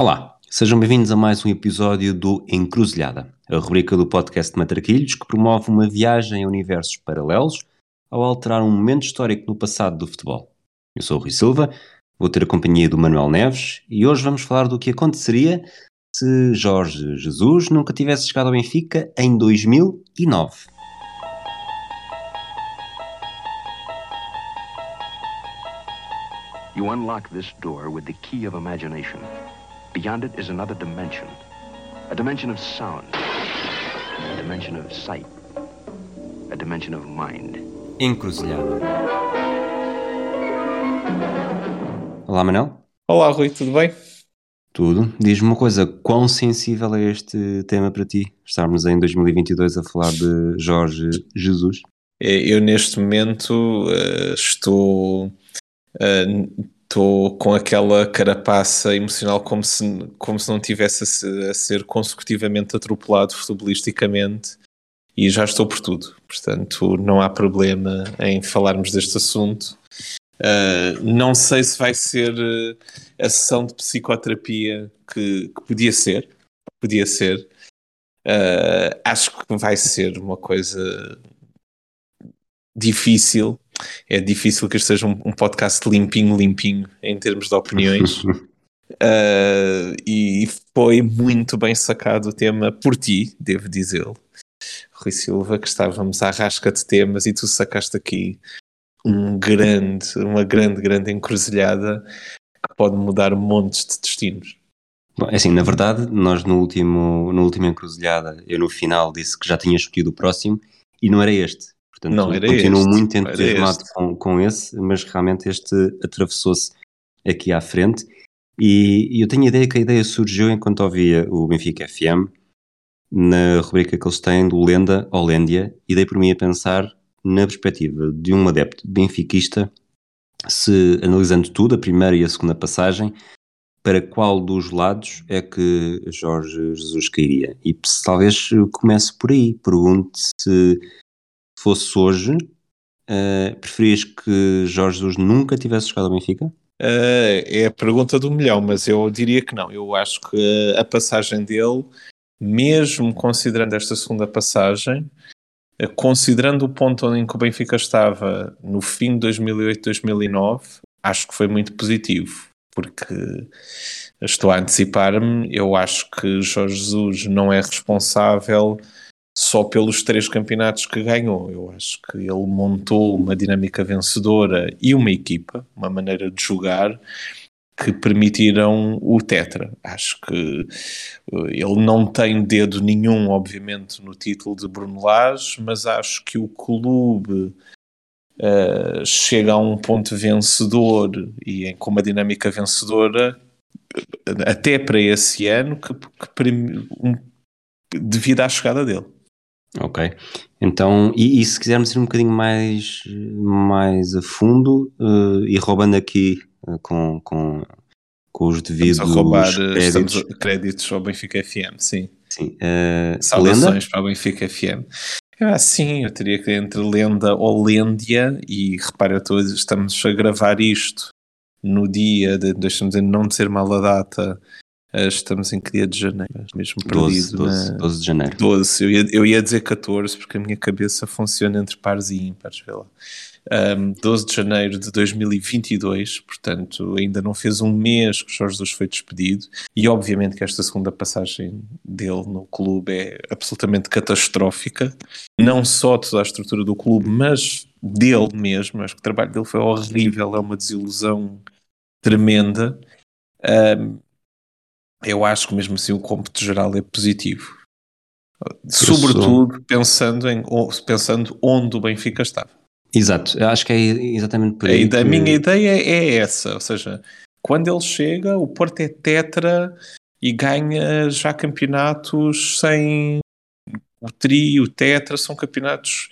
Olá, sejam bem-vindos a mais um episódio do Encruzilhada, a rubrica do podcast Matraquilhos que promove uma viagem a universos paralelos ao alterar um momento histórico no passado do futebol. Eu sou o Rui Silva, vou ter a companhia do Manuel Neves e hoje vamos falar do que aconteceria se Jorge Jesus nunca tivesse chegado ao Benfica em 2009. You unlock this door with the key of imagination. Beyond it is another dimension. A dimension of sound. A dimension of sight. A dimension of mind. Encruzilhada. Olá, Manuel. Olá, Rui, tudo bem? Tudo. Diz-me uma coisa, quão sensível é este tema para ti? Estarmos em 2022 a falar de Jorge Jesus? É, eu, neste momento, uh, estou, uh, estou com aquela carapaça emocional como se, como se não tivesse a, se, a ser consecutivamente atropelado futebolisticamente e já estou por tudo. Portanto, não há problema em falarmos deste assunto. Uh, não sei se vai ser uh, a sessão de psicoterapia que, que podia ser, podia ser. Uh, acho que vai ser uma coisa difícil. É difícil que este seja um, um podcast limpinho, limpinho em termos de opiniões. e foi muito bem sacado o tema por ti, devo dizê-lo. Rui Silva, que estávamos à rasca de temas e tu sacaste aqui um grande, uma grande, grande encruzilhada que pode mudar montes de destinos. Bom, é assim, na verdade, nós no último, no último encruzilhada, eu no final disse que já tinha escolhido o próximo e não era este. Portanto, não era continuo este, muito entusiasmado com, com esse, mas realmente este atravessou-se aqui à frente. E, eu tenho a ideia que a ideia surgiu enquanto ouvia o Benfica FM, na rubrica que eles têm do Lenda ao Lêndia, e dei por mim a pensar na perspectiva de um adepto benfiquista, se analisando tudo, a primeira e a segunda passagem, para qual dos lados é que Jorge Jesus cairia? E talvez comece por aí. Pergunte se fosse hoje, uh, preferias que Jorge Jesus nunca tivesse jogado ao Benfica? Uh, é a pergunta do milhão, mas eu diria que não. Eu acho que a passagem dele, mesmo considerando esta segunda passagem, considerando o ponto em que o Benfica estava no fim de 2008-2009, acho que foi muito positivo, porque estou a antecipar-me, eu acho que Jorge Jesus não é responsável só pelos três campeonatos que ganhou. Eu acho que ele montou uma dinâmica vencedora e uma equipa, uma maneira de jogar que permitiram o Tetra. Acho que uh, ele não tem dedo nenhum, obviamente, no título de Bruno Lage, mas acho que o clube uh, chega a um ponto vencedor e com uma dinâmica vencedora até para esse ano que, que um, devido à chegada dele. Ok, então, e, e, se quisermos ir um bocadinho mais, mais a fundo uh, e roubando aqui uh, com, com, com os devidos estamos a roubar, créditos. créditos ao Benfica FM, sim. sim. Uh, Saudações lenda? para o Benfica FM. Ah, sim, eu teria que entre lenda ou lêndia, e repara, todos estamos a gravar isto no dia, de, deixa-me dizer, não de ser mal a data, estamos em que dia de janeiro? Mesmo 12, 12, 12 de janeiro. 12, eu ia, eu ia dizer 14 porque a minha cabeça funciona entre pares e ímpares, vê lá. Um, 12 de janeiro de 2022, portanto ainda não fez um mês que Jorge Jesus foi despedido e obviamente que esta segunda passagem dele no clube é absolutamente catastrófica, não só toda a estrutura do clube, mas dele mesmo, acho que o trabalho dele foi horrível, é uma desilusão tremenda. Um, eu acho que mesmo assim o cômputo geral é positivo. Sobretudo sou... pensando, em, pensando onde o Benfica estava. Exato, eu acho que é exatamente por aí. A, que... minha ideia é essa, ou seja, quando ele chega, o Porto é tetra e ganha já campeonatos sem o tri, o tetra, são campeonatos.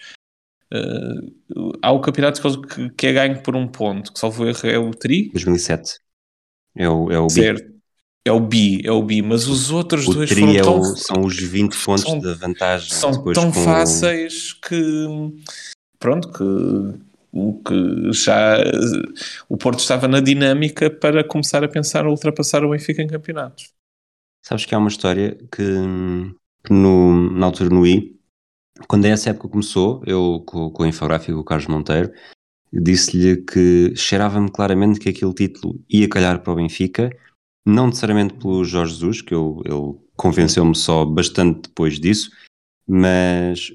Uh, há o campeonato que, que é ganho por um ponto, que salvo erro é o tri. 2007. É o, é o certo. É o bi, é o bi, mas os outros o dois foram é tão, o, são os 20 pontos são, de vantagem. São tão fáceis que pronto, que, que já o Porto estava na dinâmica para começar a pensar a ultrapassar o Benfica em campeonatos. Sabes que há uma história que, que no, na altura no I, quando essa época começou, eu com, com o infográfico o Carlos Monteiro, disse-lhe que cheirava-me claramente que aquele título ia calhar para o Benfica, não necessariamente pelo Jorge Jesus, que eu, ele convenceu-me só bastante depois disso, mas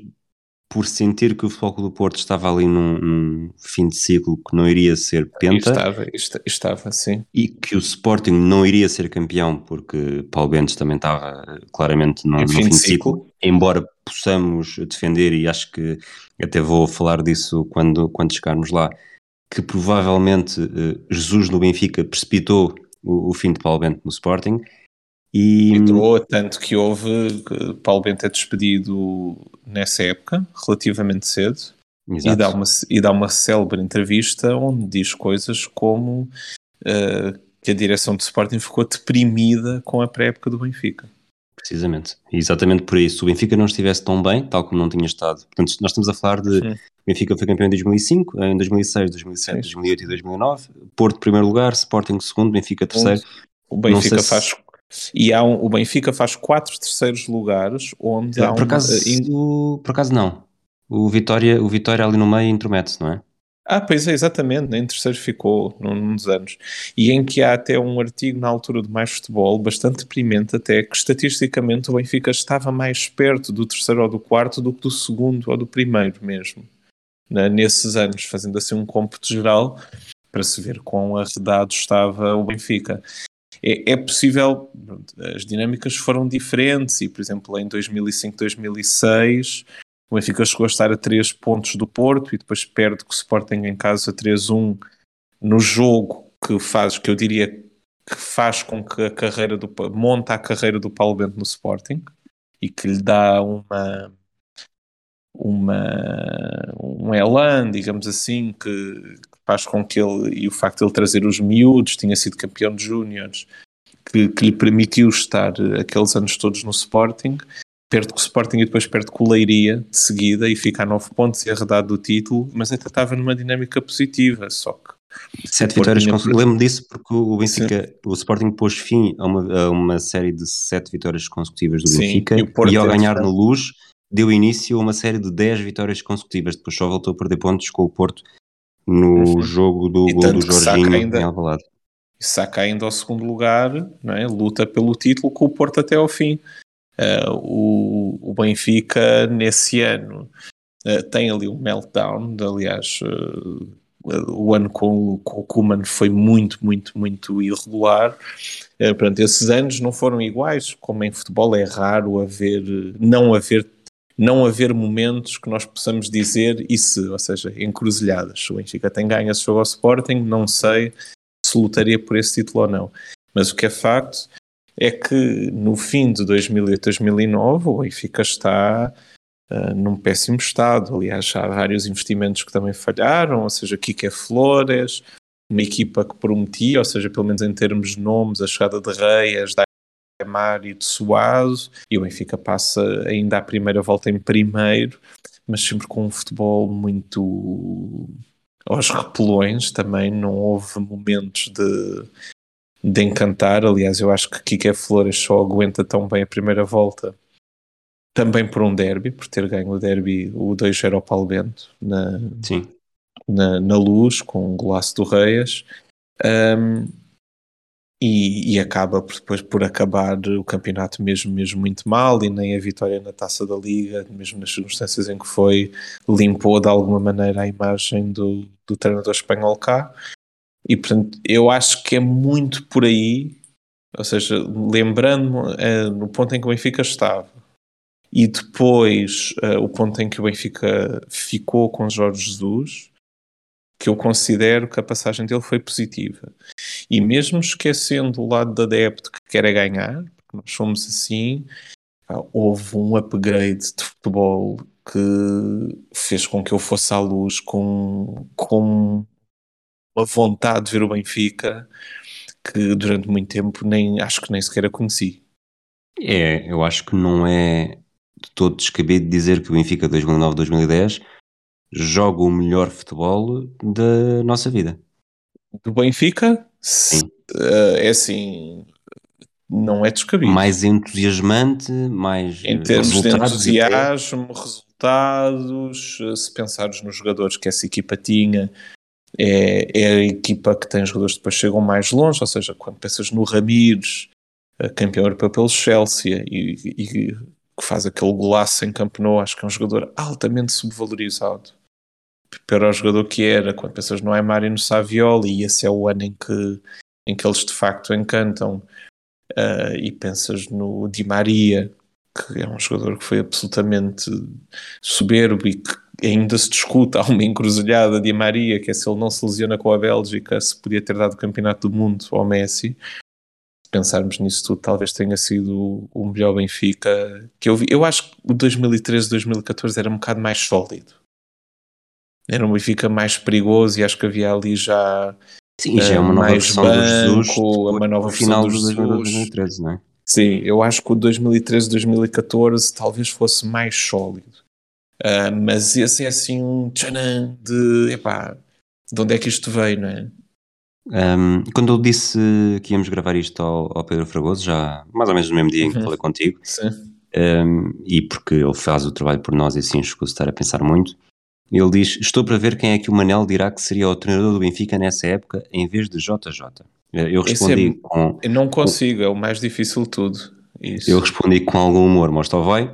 por sentir que o Futebol do Porto estava ali num, num, fim de ciclo que não iria ser penta. Estava, estava, sim. E que o Sporting não iria ser campeão, porque Paulo Bentes também estava claramente no, no fim, de ciclo. ciclo. Embora possamos defender, e acho que até vou falar disso quando, quando chegarmos lá, que provavelmente uh, Jesus no Benfica precipitou o, o, fim de Paulo Bento no Sporting. E entrou tanto que houve que Paulo Bento é despedido nessa época, relativamente cedo, e dá, uma, e dá uma célebre entrevista onde diz coisas como uh, que a direção do Sporting ficou deprimida com a pré-época do Benfica. Precisamente. E exatamente por isso. Se o Benfica não estivesse tão bem, tal como não tinha estado. Portanto, nós estamos a falar de. Sim. Benfica foi campeão em 2005, em 2006, 2007, Sim. 2008 e 2009. Porto, primeiro lugar. Sporting, segundo. Benfica, terceiro. O Benfica faz. Se... E há um, o Benfica faz quatro terceiros lugares, onde há por acaso, um... Por acaso não. O Vitória, o Vitória ali no meio intromete-se, não é? Ah, pois é, exatamente, em terceiro ficou num dos anos. E em que há até um artigo na altura do Mais Futebol, bastante deprimente até, que estatisticamente o Benfica estava mais perto do terceiro ou do quarto do que do segundo ou do primeiro mesmo, né, nesses anos, fazendo assim um cômputo geral para se ver quão arredado estava o Benfica. É, é possível, as dinâmicas foram diferentes e, por exemplo, em 2005, 2006 o Benfica chegou a estar a 3 pontos do Porto e depois perde com o Sporting em casa 3-1 no jogo que faz, que eu diria que faz com que a carreira do monta a carreira do Paulo Bento no Sporting e que lhe dá uma uma um elan, digamos assim, que, que faz com que ele e o facto de ele trazer os miúdos, tinha sido campeão de júniores, que, que lhe permitiu estar aqueles anos todos no Sporting perde com o Sporting e depois perde com o Leiria de seguida e fica a 9 pontos e arredado do título, mas até estava numa dinâmica positiva, só que Sete vitórias consecutivas. Lembro disso porque o Benfica, Sim. o Sporting pôs fim a uma, a uma, série de sete vitórias consecutivas do Sim, Benfica e, e ao ganhar no Luz deu início a uma série de 10 vitórias consecutivas. Depois só voltou a perder pontos com o Porto no uhum. jogo do e gol do Jorginho ainda, em Alvalade. Saca ainda ao segundo lugar, não é? luta pelo título com o Porto até ao fim. Uh, o, o, Benfica, nesse ano, uh, tem ali um meltdown. Aliás, uh, o ano com, com o Kuman foi muito, muito, muito irregular. Uh, portanto, esses anos não foram iguais. Como em futebol é raro haver, não haver não haver momentos que nós possamos dizer isso, ou seja, encruzilhadas. O Benfica tem ganho esse jogo ao Sporting, não sei se lutaria por esse título ou não. Mas o que é facto é que no fim de 2008, 2009 o Benfica está uh, num péssimo estado. Aliás, há vários investimentos que também falharam, ou seja, Kike Flores, uma equipa que prometia, ou seja, pelo menos em termos de nomes, a chegada de Reias, da e de Suazo, e o Benfica passa ainda a primeira volta em primeiro, mas sempre com um futebol muito aos repelões também, não houve momentos de de encantar. Aliás, eu acho que Kike Flores só aguenta tão bem a primeira volta também por um derby, por ter ganho o derby, o 2-0 ao Paulo Bento na. Na, na luz, com o golaço do Reias. Um, e, e, acaba por, depois por acabar o campeonato mesmo, mesmo muito mal e nem a vitória na taça da Liga, mesmo nas circunstâncias em que foi, limpou de alguma maneira a imagem do, do treinador espanhol cá. E portanto, eu acho que é muito por aí, ou seja, lembrando-me uh, no ponto em que o Benfica estava e depois uh, o ponto em que o Benfica ficou com Jorge Jesus, que eu considero que a passagem dele foi positiva. E mesmo esquecendo o lado da adepto que quer ganhar, porque nós somos assim, houve um upgrade de futebol que fez com que eu fosse à luz com, com uma vontade de ver o Benfica que durante muito tempo nem acho que nem sequer a conheci. É, eu acho que não é de todo descabido dizer que o Benfica 2009-2010 joga o melhor futebol da nossa vida. Do Benfica? Sim. Uh, é assim, não é descabido. Mais entusiasmante, mais em termos de resultados e até- entusiasmo, resultados, se pensares nos jogadores que essa equipa tinha, é, é a equipa que tem jogadores que depois chegam mais longe, ou seja, quando pensas no Ramires, eh, campeão europeu pelo Chelsea, e, e que faz aquele golaço em Camp Nou, acho que é um jogador altamente subvalorizado para o jogador que era, quando pensas no Aymar e no Savioli, e esse é o ano em que, em que eles de facto encantam, Uh, e pensas no Di Maria, que é um jogador que foi absolutamente soberbo e que ainda se discute, há uma encruzilhada Di Maria, que é se ele não se lesiona com a Bélgica, se podia ter dado o campeonato do mundo ao Messi. Se pensarmos nisso tudo, talvez tenha sido o melhor Benfica que eu vi. Eu acho que o 2013, 2014 era um bocado mais sólido. Era um Benfica mais perigoso e acho que havia ali já Sim, já é uma eh, nova versão do Jesus banco, uma nova final versão de do Jesus. 2013, não é? Sim, eu acho que o 2013, 2014 talvez fosse mais sólido. Ah, mas esse é assim um tchanã de epá, de onde é que isto veio, não é? Um, quando eu disse que íamos gravar isto ao, ao Pedro Fragoso, já mais ou menos no mesmo dia em que Uhum. falei contigo, um, e porque ele faz o trabalho por nós e assim escuso estar a pensar muito, ele diz: Estou para ver quem é que o Manel dirá que seria o treinador do Benfica nessa época em vez de JJ. Eu Esse respondi, é- com, Eu não consigo, é o mais difícil de tudo. Isso. eu respondi com algum humor, mas só vai.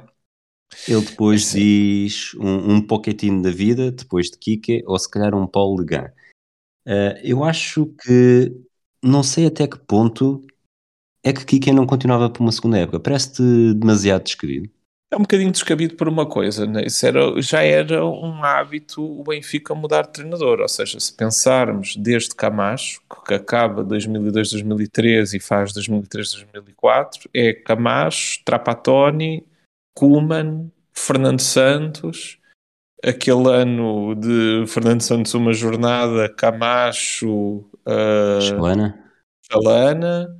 Ele depois Sim. diz um, um Pochettino da vida, depois de Kike, ou se calhar um Paulo Legan. Uh, eu acho que não sei até que ponto é que Kike não continuava por uma segunda época. Parece-te demasiado descabido. É um bocadinho descabido por uma coisa, né? Isso era, já era um hábito o Benfica mudar de treinador, ou seja, se pensarmos desde Camacho, que acaba 2002, 2003 e faz 2003, 2004, é Camacho, Trapattoni, Kuman, Fernando Santos, aquele ano de Fernando Santos uma jornada, Camacho, uh, Chalana? Chalana,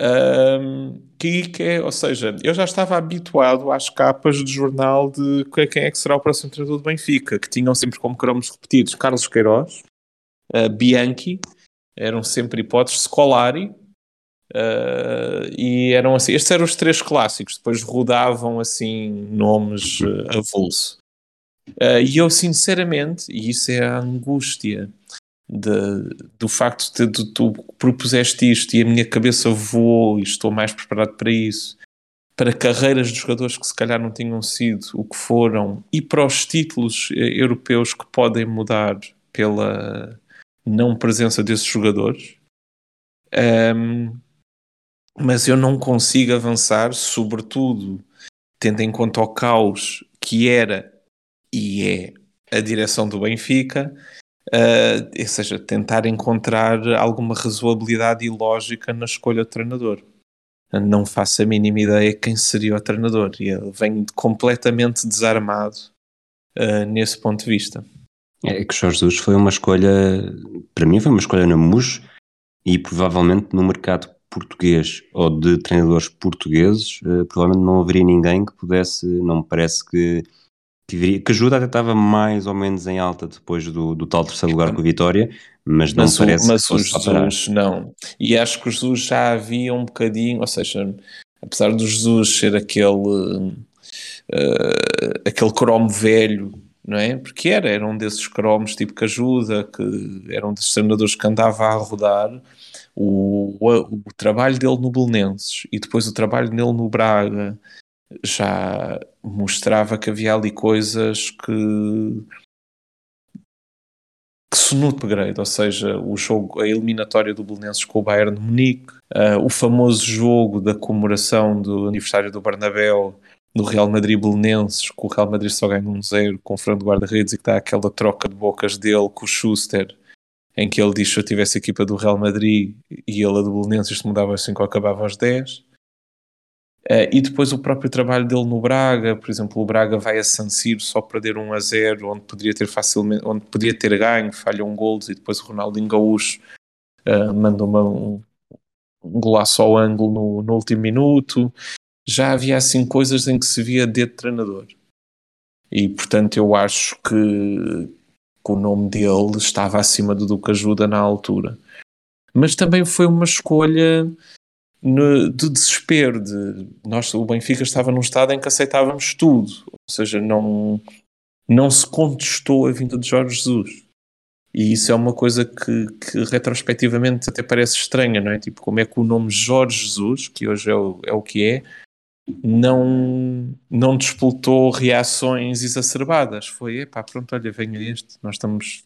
um, Kike, ou seja, eu já estava habituado às capas de jornal de que- quem é que será o próximo treinador do Benfica, que tinham sempre como cromos repetidos Carlos Queiroz, uh, Bianchi, eram sempre hipóteses, Scolari, uh, e eram assim, estes eram os três clássicos, depois rodavam assim nomes uh, avulso. Uh, e eu sinceramente, e isso é a angústia de- do facto de, de tu propuseste isto e a minha cabeça voou e estou mais preparado para isso, para carreiras de jogadores que se calhar não tinham sido o que foram e para os títulos europeus que podem mudar pela não presença desses jogadores. Ahm, mas eu não consigo avançar, sobretudo tendo em conta o caos que era e é a direção do Benfica, Uh, ou seja, tentar encontrar alguma razoabilidade e lógica na escolha do treinador. Não faço a mínima ideia quem seria o treinador e ele vem completamente desarmado uh, nesse ponto de vista. É que Jorge Jesus foi uma escolha, para mim foi uma escolha na MUS e provavelmente no mercado português ou de treinadores portugueses, eh, provavelmente não haveria ninguém que pudesse, não me parece que que, viria, que ajuda até estava mais ou menos em alta depois do, do tal terceiro lugar com a Vitória, mas não Mas, o, parece mas que o. Jesus não. E acho que o Jesus já havia um bocadinho, ou seja, apesar do Jesus ser aquele uh, aquele cromo velho, não é? Porque era, era um desses cromos tipo que ajuda, que era um desses treinadores que andava a rodar. O, o, o trabalho dele no Belenenses e depois o trabalho dele no Braga já mostrava que havia ali coisas que que se no upgrade, ou seja, o jogo, a eliminatória do Belenenses com o Bayern de Munique, uh, o famoso jogo da comemoração do aniversário do Bernabéu no Real Madrid Belenenses, que o Real Madrid só ganha um zero com o frango guarda-redes e que está aquela troca de bocas dele com o Schuster, em que ele diz se eu tivesse a equipa do Real Madrid e ele a do Belenenses, isto mudava assim que acabava aos 10. Uh, e depois o próprio trabalho dele no Braga, por exemplo, o Braga vai a San Siro só perder 1 a 0, onde poderia ter facilmente, onde podia ter ganho, falha um gol e depois o Ronaldinho Gaúcho uh, manda uma, um, um golaço ao ângulo no, no, último minuto. Já havia assim coisas em que se via dedo de treinador. E portanto eu acho que, que o nome dele estava acima do Duque Ajuda na altura. Mas também foi uma escolha no, do desespero de nós, o Benfica estava num estado em que aceitávamos tudo, ou seja, não, não se contestou a vinda de Jorge Jesus. E isso é uma coisa que, que, retrospectivamente até parece estranha, não é? Tipo, como é que o nome Jorge Jesus, que hoje é o, é o que é, não, não despoltou reações exacerbadas. Foi, epá, pronto, olha, venha este, nós estamos,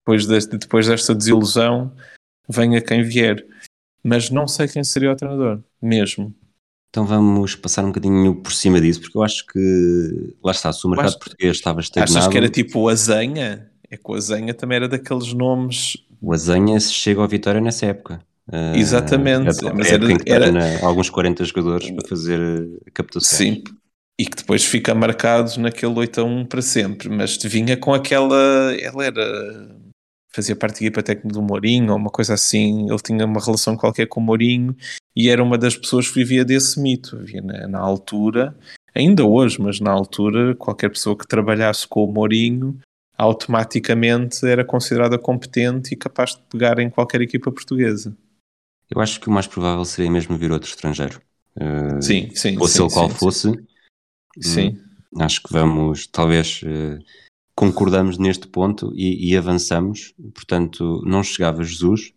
depois, deste, depois desta desilusão, venha quem vier. Mas não sei quem seria o treinador, mesmo. Então vamos passar um bocadinho por cima disso, porque eu acho que, lá está, se o mercado acho, português estava estagnado... Achas que era tipo o Azenha? É que o Azenha também era daqueles nomes... O Azenha chega ao Vitória nessa época. Uh, Exatamente. Era, mas era, era, alguns 40 jogadores para fazer a captação. Sim, e que depois fica marcado naquele 8 a 1 para sempre, mas vinha com aquela. Ela era. fazia parte da equipa técnica do Mourinho, ou uma coisa assim. Ele tinha uma relação qualquer com o Mourinho e era uma das pessoas que vivia desse mito. Havia na, na altura, ainda hoje, mas na altura, qualquer pessoa que trabalhasse com o Mourinho automaticamente era considerada competente e capaz de pegar em qualquer equipa portuguesa. Eu acho que o mais provável seria mesmo vir outro estrangeiro. Uh, sim, sim. Fosse sim, ele qual sim, fosse. Sim. Hum, acho que vamos, talvez, uh, concordamos neste ponto e, e, avançamos. Portanto, não chegava Jesus.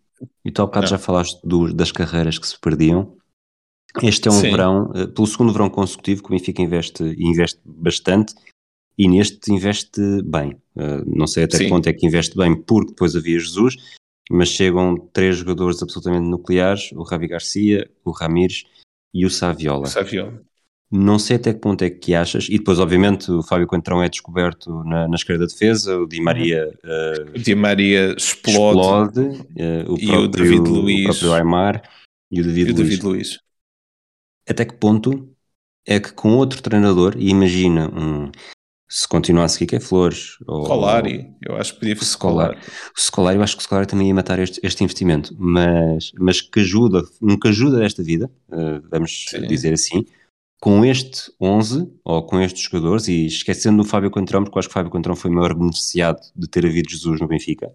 E tu há bocado já falaste do, das carreiras que se perdiam. Este é um sim. verão, uh, pelo segundo verão consecutivo, que o Benfica investe, investe bastante e neste investe bem. Uh, não sei até que ponto é que investe bem, porque depois havia Jesus, mas chegam três jogadores absolutamente nucleares, o Ravi Garcia, o Ramires e o Saviola. Saviola. Não sei até que ponto é que achas, e depois obviamente o Fábio Coentrão é descoberto na, na esquerda defesa, o Di Maria, uh, o Di Maria explode, explode uh, o e próprio, o David Luiz, o próprio Aymar e o David, e o Luiz. David Luiz. Até que ponto é que com outro treinador, e imagina um, se continuar a seguir que é Flores. Ou, Scolari, eu acho que podia ser Scolari. O Scolari, eu acho que o Scolari também ia matar este, este investimento, mas, mas que ajuda, um que ajuda desta vida, uh, vamos Sim. dizer assim, com este 11, ou com estes jogadores, e esquecendo o Fábio Contrão, porque eu acho que o Fábio Contrão foi o maior beneficiado de ter havido Jesus no Benfica,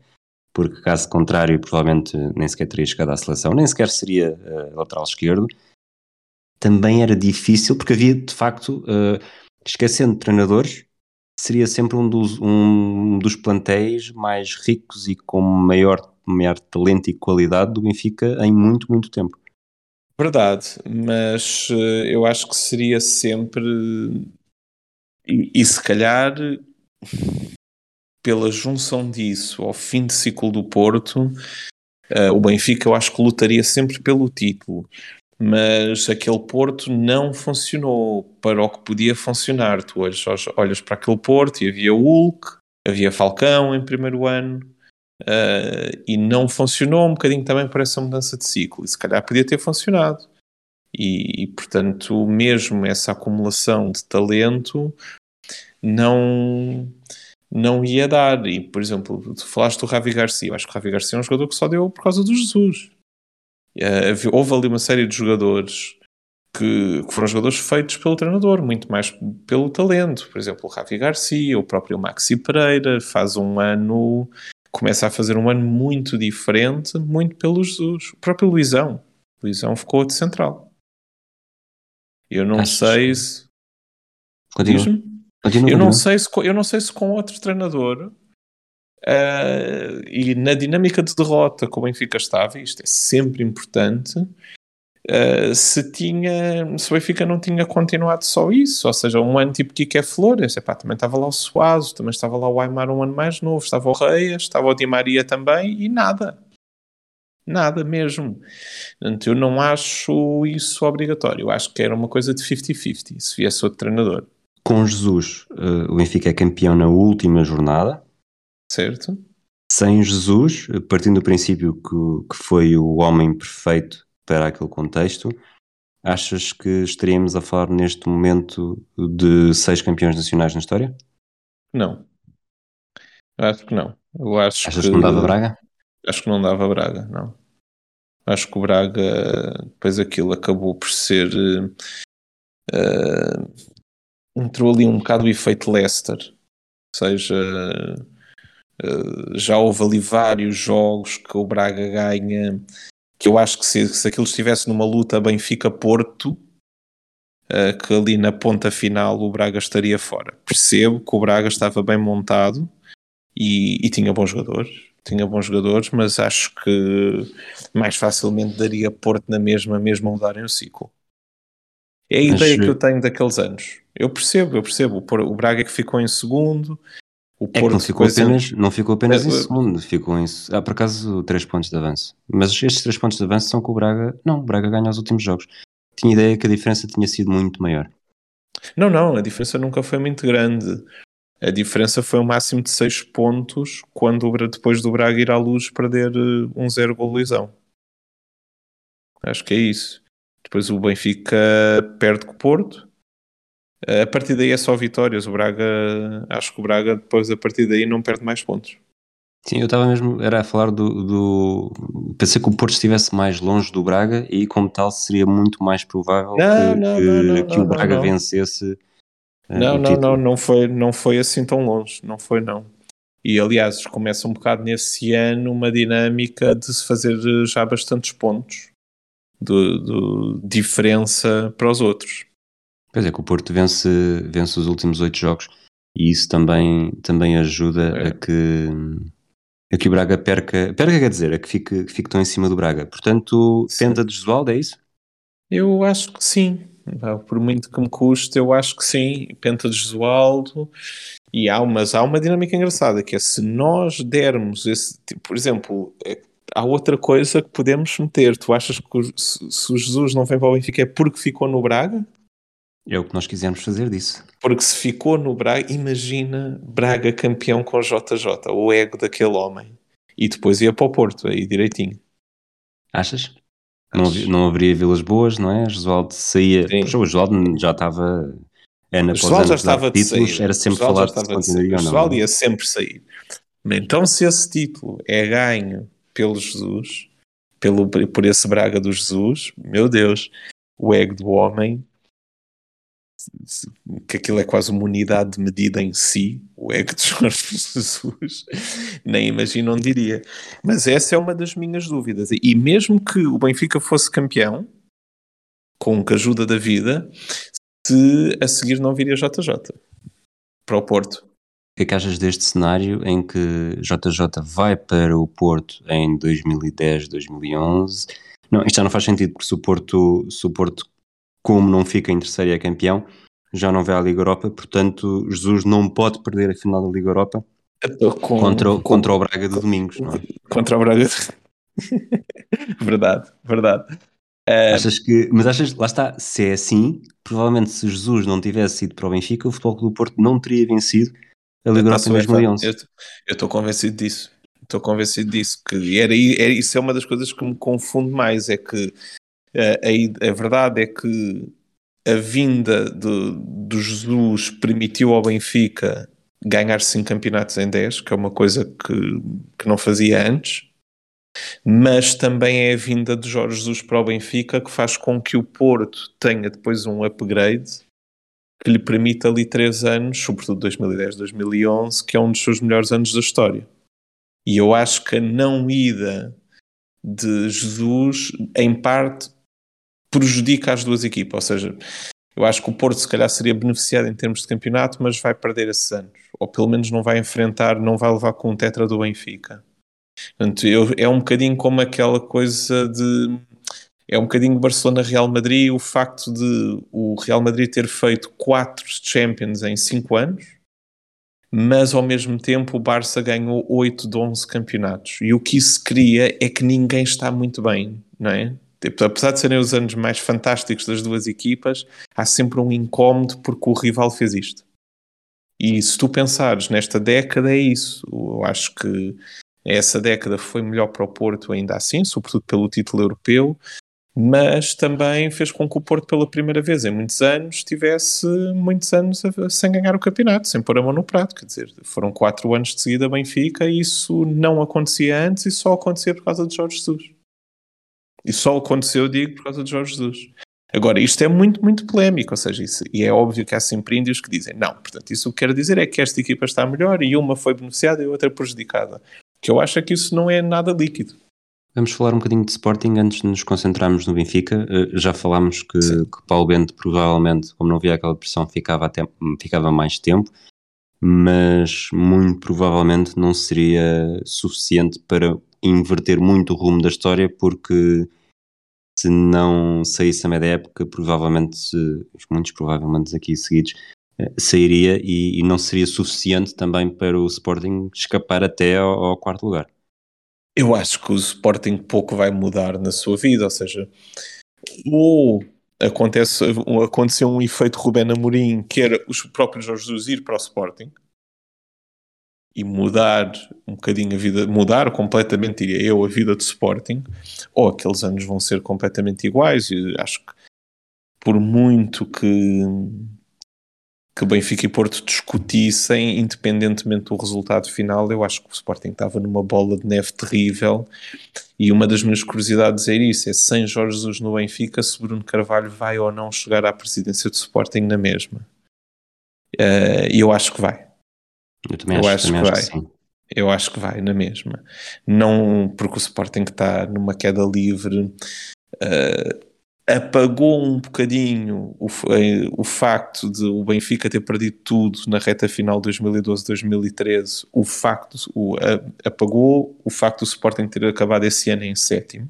porque caso contrário, provavelmente nem sequer teria chegado à seleção, nem sequer seria uh, lateral esquerdo. Também era difícil, porque havia de facto, uh, esquecendo treinadores, seria sempre um dos, um dos plantéis mais ricos e com maior, maior talento e qualidade do Benfica em muito, muito tempo. Verdade, mas uh, eu acho que seria sempre. E, e, se calhar, pela junção disso ao fim de ciclo do Porto, uh, o Benfica eu acho que lutaria sempre pelo título mas aquele Porto não funcionou para o que podia funcionar. Tu olhas, olhas para aquele Porto e havia Hulk, havia Falcão em primeiro ano uh, e não funcionou um bocadinho também para essa mudança de ciclo. E se calhar podia ter funcionado. E, e portanto, mesmo essa acumulação de talento não não ia dar. E, por exemplo, tu falaste do Ravi Garcia. Eu acho que o Ravi Garcia é um jogador que só deu por causa do Jesus. Uh, houve ali uma série de jogadores que, que, foram jogadores feitos pelo treinador, muito mais pelo talento. Por exemplo, o Rafi Garcia, o próprio Maxi Pereira, faz um ano, começa a fazer um ano muito diferente, muito pelo Jesus. O próprio Luizão. O Luizão ficou de central. Eu não Acho sei se. Continua. Continua, eu, não sei se, eu não sei se com outro treinador Uh, e na dinâmica de derrota que o Benfica estava, isto é sempre importante, uh, se tinha, se o Benfica não tinha continuado só isso, ou seja, um ano tipo Kike Flores, epá, também estava lá o Suazo, também estava lá o Aymar um ano mais novo, estava o Reis, estava o Di Maria também, e nada. Nada mesmo. Portanto, eu não acho isso obrigatório. Eu acho que era uma coisa de 50-50, se viesse outro treinador. Com Jesus, uh, o Benfica é campeão na última jornada, Certo. Sem Jesus, partindo do princípio que, que foi o homem perfeito para aquele contexto, achas que estaríamos a falar neste momento de seis campeões nacionais na história? Não. Acho que não. Eu acho Achas que, que não dava Braga? Acho que não dava Braga, não. Acho que o Braga, depois aquilo acabou por ser. Uh, entrou ali um bocado o efeito Leicester. Ou seja, já houve ali vários jogos que o Braga ganha que eu acho que se, se aquilo estivesse numa luta Benfica-Porto, uh, que ali na ponta final o Braga estaria fora. Percebo que o Braga estava bem montado e, e tinha bons jogadores, tinha bons jogadores, mas acho que mais facilmente daria Porto na mesma, mesmo a mudarem o ciclo. É a mas, ideia que eu tenho daqueles anos. Eu percebo, eu percebo. O Braga que ficou em segundo, o Porto é não ficou apenas, não ficou apenas em segundo, ficou em. Ah, por acaso, três pontos de avanço. Mas estes três pontos de avanço são com o Braga. Não, o Braga ganha os últimos jogos. Tinha ideia que a diferença tinha sido muito maior. Não, não, a diferença nunca foi muito grande. A diferença foi um máximo de seis pontos quando depois do Braga ir à luz perder eh, um zero golisão. Acho que é isso. Depois o Benfica perde com o Porto a partir daí é só vitórias. O Braga, acho que o Braga depois a partir daí não perde mais pontos. Sim, eu estava mesmo, era a falar do, do, Pensei que o Porto estivesse mais longe do Braga e, como tal, seria muito mais provável não, que, não, que, não, que o Braga vencesse. Uh, não, não, não, não foi, não foi assim tão longe, não foi não. E aliás, começa um bocado nesse ano uma dinâmica de se fazer já bastantes pontos de, de diferença para os outros. Pois é, que o Porto vence, vence os últimos oito jogos e isso também, também ajuda é. a, que, a que o Braga perca, perca quer dizer, a que fique, que fique tão em cima do Braga. Portanto, sim. tenta de Jesualdo, é isso? Eu acho que sim. Por muito que me custe, eu acho que sim. Penta de Jesualdo. E há, mas há uma dinâmica engraçada que é se nós dermos esse tipo, por exemplo, é, há outra coisa que podemos meter. Tu achas que se, se o Jesus não vem para o Benfica é porque ficou no Braga? É o que nós quisermos fazer disso. Porque se ficou no Braga, imagina Braga campeão com JJ, o ego daquele homem. E depois ia para o Porto, aí direitinho. Achas? Não, não haveria Vilas Boas, não é? Josualdo saía. Poxa, o Josualdo já estava. Ana o Josualdo já estava de títulos, sair. Era sempre falado de continuaria O Josualdo ia sempre sair. Então, se esse título é ganho pelo Jesus, pelo, por esse Braga do Jesus, meu Deus, o ego do homem que aquilo é quase uma unidade de medida em si, o ego de Jorge Jesus, nem imagino onde iria. Mas essa é uma das minhas dúvidas. E mesmo que o Benfica fosse campeão, com a ajuda da vida, se a seguir não viria JJ para o Porto. O que é que achas deste cenário em que JJ vai para o Porto em 2010, 2011? Não, isto já não faz sentido, porque se o Porto, se o Porto como não fica em terceiro e é campeão, já não vai à Liga Europa, portanto Jesus não pode perder a final da Liga Europa com, contra, com, contra o Braga de Domingos, não é? Contra o Braga de... verdade, verdade. Uh... Achas que, mas achas, lá está, se é assim, provavelmente se Jesus não tivesse ido para o Benfica, o Futebol Clube do Porto não teria vencido a Liga Europa em 2011. Eu estou convencido disso. Estou convencido disso, que era, era, isso é uma das coisas que me confunde mais, é que a, a, verdade é que a vinda de, do Jesus permitiu ao Benfica ganhar 5 campeonatos em 10, que é uma coisa que, que não fazia antes, mas também é a vinda de Jorge Jesus para o Benfica que faz com que o Porto tenha depois um upgrade que lhe permita ali 3 anos, sobretudo 2010, 2011, que é um dos seus melhores anos da história. E eu acho que a não ida de Jesus, em parte, prejudica as duas equipas. Ou seja, eu acho que o Porto se calhar seria beneficiado em termos de campeonato, mas vai perder esses anos. Ou pelo menos não vai enfrentar, não vai levar com o tetra do Benfica. Portanto, eu, é um bocadinho como aquela coisa de. É um bocadinho Barcelona-Real Madrid, o facto de o Real Madrid ter feito quatro Champions em cinco anos, mas ao mesmo tempo o Barça ganhou 8 de 11 campeonatos. E o que isso cria é que ninguém está muito bem, não é? Tipo, apesar de serem os anos mais fantásticos das duas equipas, há sempre um incómodo porque o rival fez isto. E se tu pensares nesta década, é isso. Eu acho que essa década foi melhor para o Porto, ainda assim, sobretudo pelo título europeu, mas também fez com que o Porto, pela primeira vez em muitos anos, tivesse muitos anos sem ganhar o campeonato, sem pôr a mão no prato. Quer dizer, foram quatro anos de seguida Benfica e isso não acontecia antes e só acontecia por causa de Jorge Jesus. E só aconteceu, digo, por causa de Jorge Jesus. Agora, isto é muito, muito polémico, ou seja, isso, e é óbvio que há sempre índios que dizem não. Portanto, isso o que quero dizer é que esta equipa está melhor e uma foi beneficiada e outra prejudicada. Que eu acho é que isso não é nada líquido. Vamos falar um bocadinho de Sporting antes de nos concentrarmos no Benfica. Uh, já falámos que, que Paulo Bento provavelmente, como não havia aquela pressão, ficava, até, ficava mais tempo, mas muito provavelmente não seria suficiente para inverter muito o rumo da história, porque se não saísse a média época, provavelmente, muitos provavelmente aqui seguidos, eh, sairia e, e, não seria suficiente também para o Sporting escapar até ao, ao, quarto lugar. Eu acho que o Sporting pouco vai mudar na sua vida, ou seja, ou acontece, aconteceu um efeito Rubén Amorim, que era os próprios Jorge Jesus ir para o Sporting, e mudar um bocadinho a vida, mudar completamente, diria eu, a vida do Sporting, ou aqueles anos vão ser completamente iguais. E acho que por muito que que Benfica e Porto discutissem, independentemente do resultado final, eu acho que o Sporting estava numa bola de neve terrível. E uma das minhas curiosidades é isso: é sem Jorge Jesus no Benfica, se Bruno Carvalho vai ou não chegar à presidência do Sporting na mesma. Eh, e uh, eu acho que vai. Eu também eu acho, acho também que acho vai. Que eu acho que vai na mesma. Não porque o Sporting está numa queda livre. Uh, apagou um bocadinho o, eh, o facto de o Benfica ter perdido tudo na reta final de 2012-2013, o facto, o, a, apagou o facto do Sporting ter acabado esse ano em sétimo,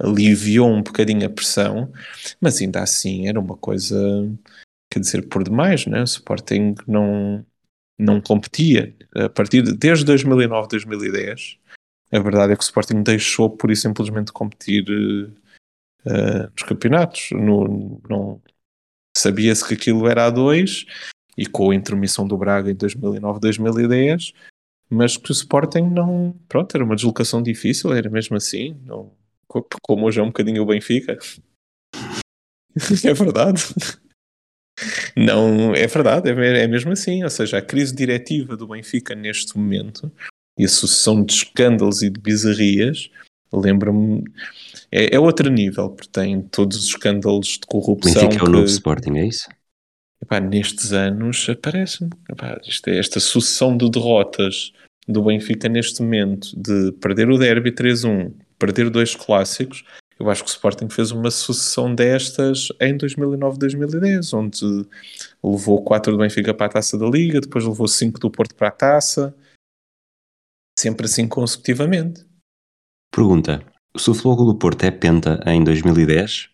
aliviou um bocadinho a pressão, mas ainda assim era uma coisa, quer dizer, por demais, né? o Sporting não, não competia a partir de, desde 2009-2010. A verdade é que o Sporting deixou por e simplesmente competir uh, nos campeonatos. No, não sabia-se que aquilo era a 2 e com a intermissão do Braga em 2009-2010, mas que o Sporting não. Pronto, era uma deslocação difícil, era mesmo assim. Não, como hoje é um bocadinho o Benfica. é verdade. Não, é verdade, é, é mesmo assim. Ou seja, a crise diretiva do Benfica neste momento e a sucessão de escândalos e de bizarrias lembra-me é, é, outro nível, porque tem todos os escândalos de corrupção. Benfica é o novo Sporting, é isso? Epá, nestes anos aparece-me é esta sucessão de derrotas do Benfica neste momento de perder o derby 3-1, perder dois clássicos. Eu acho que o Sporting fez uma sucessão destas em 2009-2010, onde levou 4 do Benfica para a taça da Liga, depois levou 5 do Porto para a taça, sempre assim consecutivamente. Pergunta: se o Futebol do Porto é penta em 2010,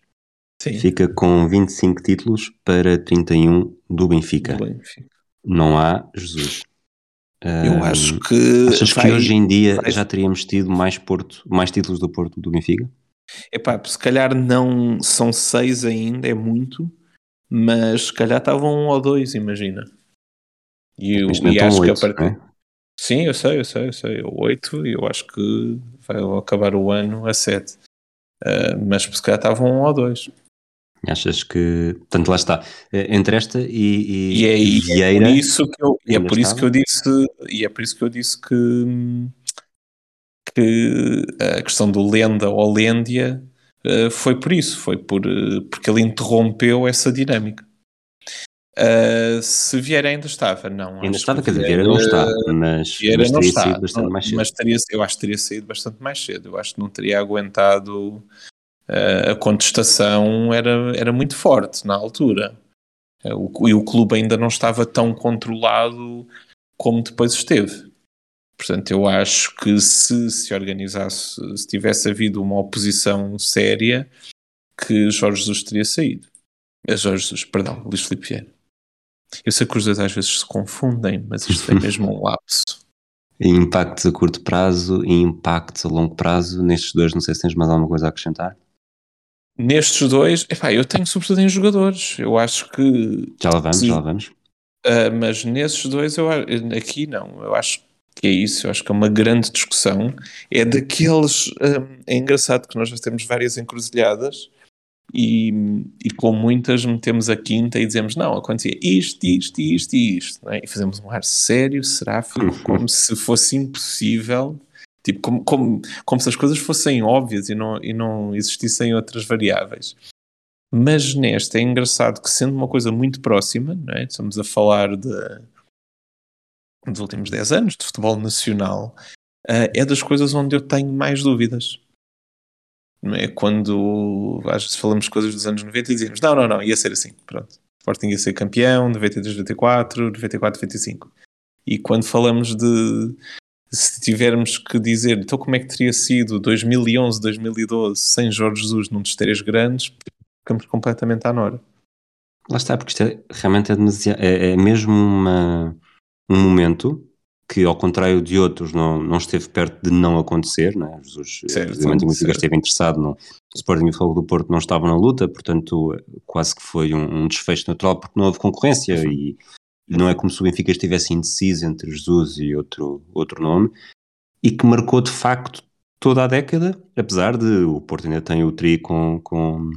Sim. fica com 25 títulos para 31 do Benfica. Do Benfica. Não há Jesus. Eu acho que. Achas vai, que hoje em dia vai... já teríamos tido mais, Porto, mais títulos do Porto do Benfica? Epá, se calhar não são seis ainda, é muito, mas se calhar estavam um ou dois, imagina. E, eu, e acho que a partir. É? Sim, eu sei, eu sei, eu sei. Oito, e eu acho que vai acabar o ano a 7. Uh, mas se calhar estavam um ou dois. Achas que. Portanto, lá está. Eh, entre esta e, e, e, é, e Vieira, é por isso que eu, e é por isso que eu disse. E é por isso que eu disse que, que a questão do Lenda ou Lêndia uh, foi por isso. Foi por, uh, porque ele interrompeu essa dinâmica. Uh, se Vieira ainda estava, não. Ainda estava, quer dizer, Vieira não está, mas, Vieira mas não teria está, saído bastante mais cedo. Mas teria, eu acho que teria saído bastante mais cedo. Eu acho que não teria aguentado. A contestação era, era muito forte na altura. O, e o clube ainda não estava tão controlado como depois esteve. Portanto, eu acho que se se organizasse, se tivesse havido uma oposição séria, que Jorge Jesus teria saído. Jorge Jesus, perdão, Luís Filipe Vieira. Eu sei que os dois às vezes se confundem, mas isto é mesmo um lapso. impactos a curto prazo e impactos a longo prazo, nestes dois, não sei se tens mais alguma coisa a acrescentar. Nestes dois, epá, eu tenho sobretudo em jogadores. Eu acho que. Já lá vamos, já lá vamos. Uh, mas nesses dois, eu, aqui não. Eu acho que é isso. Eu acho que é uma grande discussão. É daqueles. Uh, é engraçado que nós já temos várias encruzilhadas e, e com muitas metemos a quinta e dizemos não, acontecia isto, isto, isto e isto, é? e fazemos um ar sério, seráfico, uhum. como se fosse impossível, tipo, como, como, como se as coisas fossem óbvias e não, e não existissem outras variáveis. Mas nesta é engraçado que, sendo uma coisa muito próxima, não é? estamos a falar de, dos últimos 10 anos de futebol nacional, uh, é das coisas onde eu tenho mais dúvidas. é quando às vezes falamos coisas dos anos 90 e dizemos não, não, não, ia ser assim, pronto. Sporting ia ser campeão, 93, 94, 94, 95. E quando falamos de se tivermos que dizer então como é que teria sido 2011, 2012 sem Jorge Jesus num dos três grandes, ficamos completamente à nora. Lá está, porque isto é, realmente é, é, é mesmo uma, um momento que, ao contrário de outros, não, não esteve perto de não acontecer. Não é? Jesus, precisamente, esteve interessado no Sporting e o Fogo do Porto não estavam na luta, portanto, quase que foi um, um desfecho natural porque não houve concorrência uhum. e, e, não é como se o Benfica estivesse indeciso entre Jesus e outro, outro nome e que marcou de facto toda a década, apesar de o Porto ainda tem o tri com, com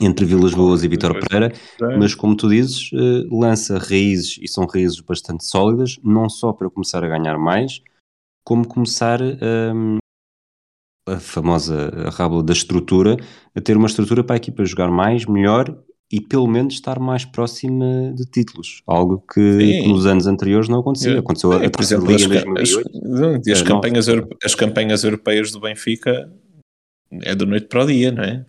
entre Vilas Boas e Vitor Pereira, mas como tu dizes, eh, lança raízes e são raízes bastante sólidas, não só para começar a ganhar mais, como começar um, a famosa rábula da estrutura, a ter uma estrutura para a equipa jogar mais, melhor e pelo menos estar mais próxima de títulos, algo que nos anos anteriores não acontecia. Aconteceu a, por exemplo, as, 2008, as, as, campanhas, as campanhas europeias do Benfica é da noite para o dia, não é?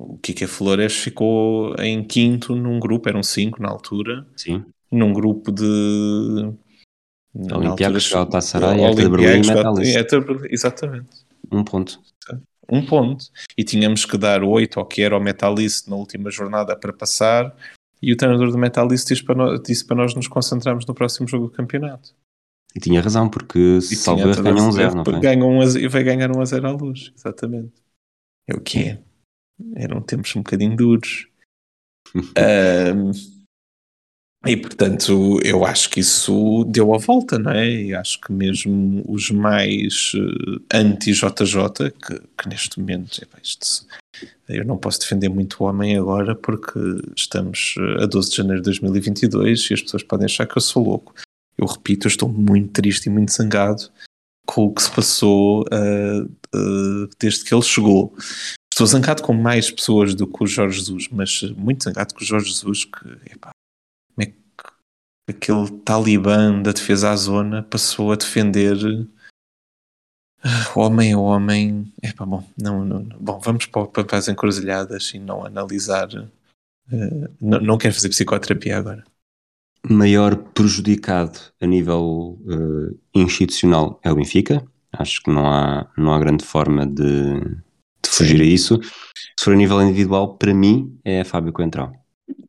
O Kike Flores ficou em quinto num grupo, eram cinco na altura. Sim. Num grupo de. Olympiacos, Galatasaray, Hertha Berlim e Metalist. Exatamente. Um ponto. Um ponto. E tínhamos que dar oito ao que era o Metalist na última jornada para passar. E o treinador do Metalist disse para, nós, disse para nós nos concentrarmos no próximo jogo do campeonato. E tinha razão, porque se salvar ganhou um zero, não foi? Ganhou um a, e vai ganhar um a zero à luz, exatamente. É o que é eram tempos um bocadinho duros. um, e portanto, eu acho que isso deu a volta, não é? E acho que mesmo os mais uh, anti-JJ, que, que, neste momento, é, isto, eu não posso defender muito o homem agora porque estamos eh, a 12 de janeiro de 2022 e as pessoas podem achar que eu sou louco. Eu repito, eu estou muito triste e muito zangado com o que se passou uh, uh, desde que ele chegou. Estou zangado com mais pessoas do que o Jorge Jesus, mas muito zangado com o Jorge Jesus, que epá, como é que aquele talibã da defesa à zona passou a defender uh, homem a homem. Epá, bom, não, não, bom, vamos para, as encruzilhadas e não analisar. Uh, não, não quero fazer psicoterapia agora. Maior prejudicado a nível uh, institucional é o Benfica. Acho que não há, não há grande forma de de fugir a isso. Se for a nível individual, para mim é Fábio Coentrão.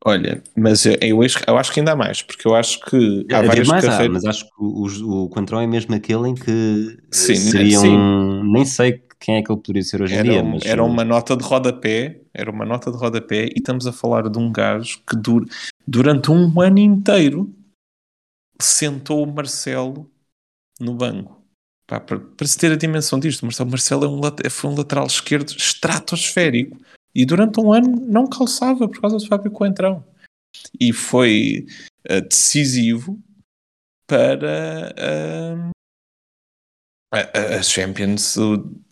Olha, mas eu, eu, eu, acho que ainda há mais, porque eu acho que há é, várias mais carreiras... há, mas acho que o, o Coentrão é mesmo aquele em que sim, seria sim. um... nem sei quem é que ele poderia ser hoje em dia. Um, mas... Era uma nota de rodapé, era uma nota de rodapé e estamos a falar de um gajo que dur, durante um ano inteiro sentou o Marcelo no banco. Pá, para, para, se ter a dimensão disto, Marcelo Marcelo é um, foi um lateral esquerdo estratosférico e durante um ano não calçava por causa do Fábio Coentrão. E foi uh, decisivo para uh, a, a, Champions,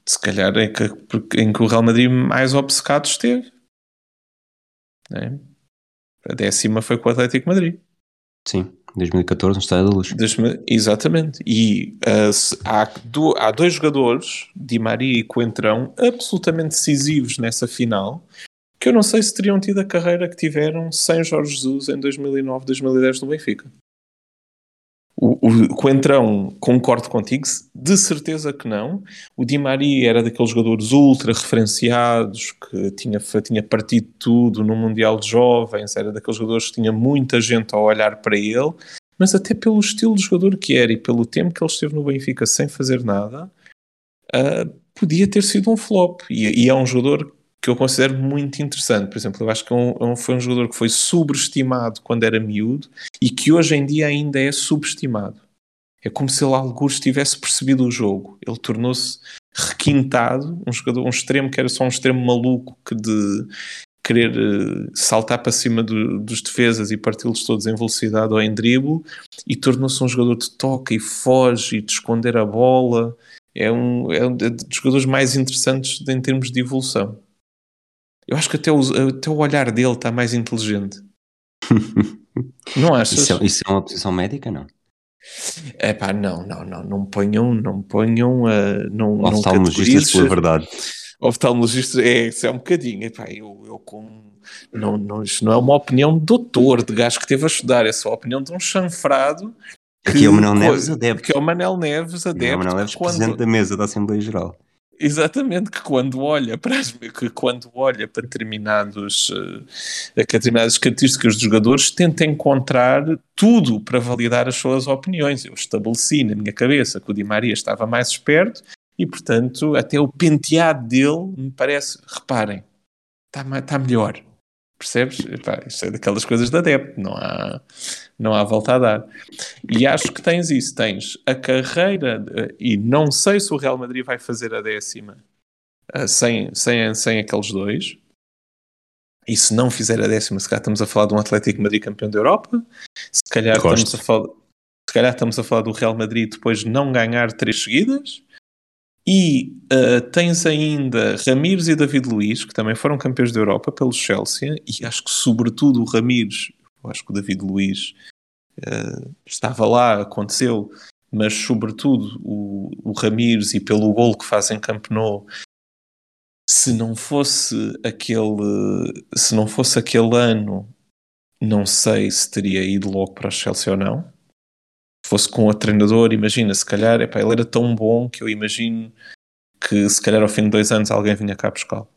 se calhar, em que, em que o Real Madrid mais obcecado esteve. É? A décima foi com o Atlético Madrid. Sim. 2014 no Estádio da Luz. Exatamente. E uh, há, do, há dois jogadores, Di Maria e Coentrão, absolutamente decisivos nessa final, que eu não sei se teriam tido a carreira que tiveram sem Jorge Jesus em 2009, 2010 no Benfica. O, o Coentrão, concordo contigo, de certeza que não. O Di Maria era daqueles jogadores ultra referenciados, que tinha, tinha partido tudo no Mundial de Jovens, era daqueles jogadores que tinha muita gente a olhar para ele, mas até pelo estilo de jogador que era e pelo tempo que ele esteve no Benfica sem fazer nada, uh, podia ter sido um flop. E, e é um jogador que eu considero muito interessante. Por exemplo, eu acho que é um, é foi um jogador que foi subestimado quando era miúdo e que hoje em dia ainda é subestimado. É como se ele alguns tivesse percebido o jogo. Ele tornou-se requintado, um jogador, um extremo que era só um extremo maluco que de querer uh, saltar para cima do, dos defesas e parti-los todos em velocidade ou em drible e tornou-se um jogador de toque e foge e de esconder a bola. É um, é um dos jogadores mais interessantes em termos de evolução. Eu acho que até o, até o olhar dele está mais inteligente. não achas? Isso é, isso é uma posição médica, não? É pá, não, não, não, não ponham, não ponham, uh, não, não categorizes, pela verdade. oftalmologista é, isso é um bocadinho. Epá, eu, eu com, não, não, isto não é uma opinião de doutor, de gajo que teve a estudar, é só a opinião de um chanfrado. Aqui é o Manel Neves adepto. Que é o Manel Neves adepto. É o Manel Neves quando... presidente da mesa da Assembleia Geral. Exatamente, que quando olha para as, que quando olha para determinados, uh, determinadas características dos jogadores, tenta encontrar tudo para validar as suas opiniões. Eu estabeleci na minha cabeça que o Di Maria estava mais esperto e, portanto, até o penteado dele me parece, reparem, está, está melhor. Percebes? Epá, isto é daquelas coisas da adepto, não há, não há volta a dar. E acho que tens isso, tens a carreira, e não sei se o Real Madrid vai fazer a décima uh, sem, sem, sem aqueles dois. E se não fizer a décima, se calhar estamos a falar de um Atlético Madrid campeão da Europa, se calhar, estamos a, falar, se calhar estamos a falar do Real Madrid depois de não ganhar três seguidas, e uh, tens ainda Ramires e David Luiz, que também foram campeões da Europa pelo Chelsea, e acho que sobretudo o Ramires, eu acho que o David Luiz uh, estava lá, aconteceu, mas sobretudo o, o Ramires e pelo gol que faz em Camp se não fosse aquele se não fosse aquele ano, não sei se teria ido logo para o Chelsea ou não fosse com o treinador, imagina, se calhar, epá, ele era tão bom que eu imagino que se calhar ao fim de dois anos alguém vinha cá buscá-lo,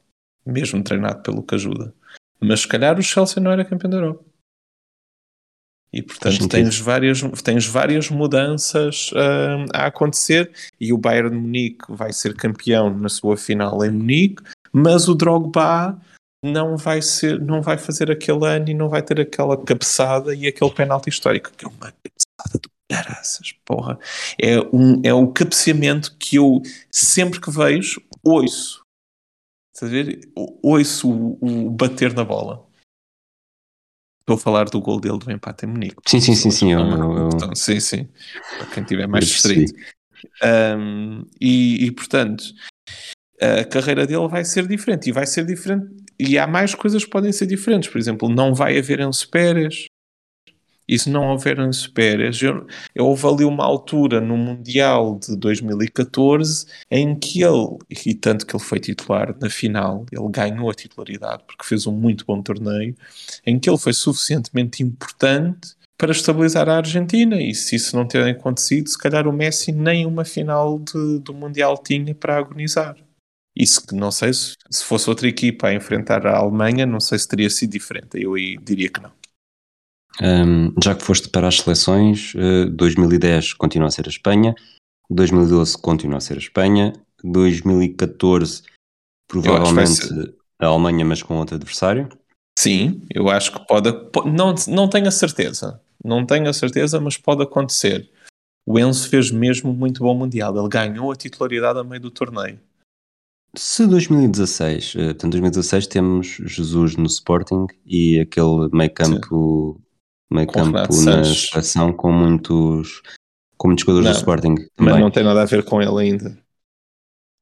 mesmo treinado pelo que ajuda. Mas se calhar o Chelsea não era campeão da Europa. E portanto tens várias, tens várias mudanças uh, a acontecer e o Bayern de Munique vai ser campeão na sua final em Munique, mas o Drogba não vai ser, não vai fazer aquele ano e não vai ter aquela cabeçada e aquele penalti histórico, que é uma cabeçada do Caraças, porra. É, um, é o cabeceamento que eu sempre que vejo, ouço. Estás a ver? Ouço o, o bater na bola. Estou a falar do gol dele do empate em Munique. Sim, sim, sim, sim. Eu, eu. Então, sim, sim. Para quem tiver mais distrito. Um, e, e, portanto, a carreira dele vai ser diferente. E vai ser diferente. E há mais coisas que podem ser diferentes. Por exemplo, não vai haver Enzo Pérez. E se não houver Pérez, eu, eu houve ali uma altura no Mundial de 2014 em que ele, e tanto que ele foi titular na final, ele ganhou a titularidade porque fez um muito bom torneio, em que ele foi suficientemente importante para estabilizar a Argentina. E se isso não ter acontecido, se calhar o Messi nem uma final de, do Mundial tinha para agonizar. Isso que não sei se, se fosse outra equipa a enfrentar a Alemanha, não sei se teria sido diferente. Eu diria que não. Um, já que foste para as seleções, uh, eh, 2010 continua a ser a Espanha, 2012 continua a ser a Espanha, 2014 provavelmente a Alemanha, mas com outro adversário. Sim, eu acho que pode. Não, não tenho a certeza, não tenho a certeza, mas pode acontecer. O Enzo fez mesmo muito bom Mundial, ele ganhou a titularidade a meio do torneio. Se 2016, eh, portanto, 2016 temos Jesus no Sporting e aquele meio campo meio campo na seleção com muitos, com muitos jogadores não, do Sporting. Também. Mas não tem nada a ver com ele ainda.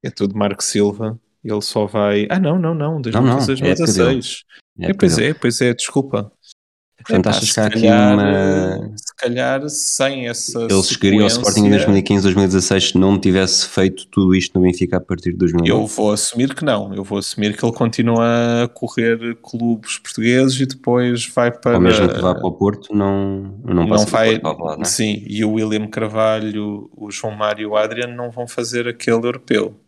É tudo Marco Silva. Ele só vai. Ah, não, não, não. 2016, não, não. É 2016. É, é, pois é, pois é, desculpa. Portanto, Epá, achas que há aqui uma. Se calhar sem essa. Ele chegaria ao Sporting em 2015, 2016 se não tivesse feito tudo isto no Benfica a partir de 2009? Eu vou assumir que não. Eu vou assumir que ele continua a correr clubes portugueses e depois vai para. Ou mesmo que vá para o Porto, não, não, não vai. Lado, é? Sim, e o William Carvalho, o João Mário e o Adriano não vão fazer aquele europeu.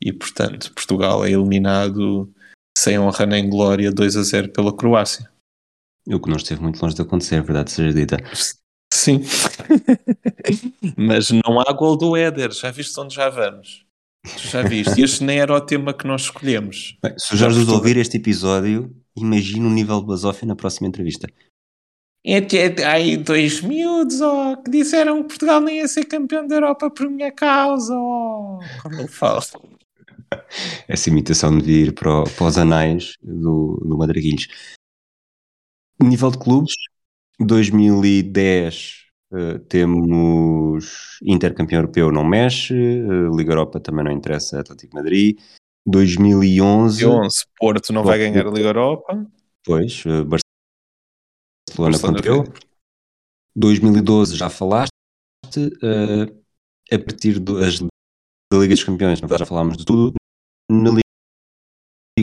E portanto, Portugal é eliminado sem honra nem glória 2 a 0 pela Croácia. O que não esteve muito longe de acontecer, a verdade seja dita. Sim. Mas não há gol do Éder, já viste onde já vamos? Já viste? Este nem era o tema que nós escolhemos. Bem, se o Jorge nos ouvir este episódio, imagina o nível de basófia na próxima entrevista. É, é, aí dois miúdos oh, que disseram que Portugal nem ia ser campeão da Europa por minha causa. Oh, como ele fala. Essa imitação devia ir para, para os anais do, do Madraguilhos. Nível de clubes, 2010 uh, eh, temos Intercampeão Europeu não mexe, uh, Liga Europa também não interessa, Atlético Madrid. 2011, 2011 Porto não vai ganhar a Liga Europa. Pois, uh, Barcelona, campeão. 2012 já falaste. A partir das, da Liga dos Campeões, já falámos de tudo. Na Liga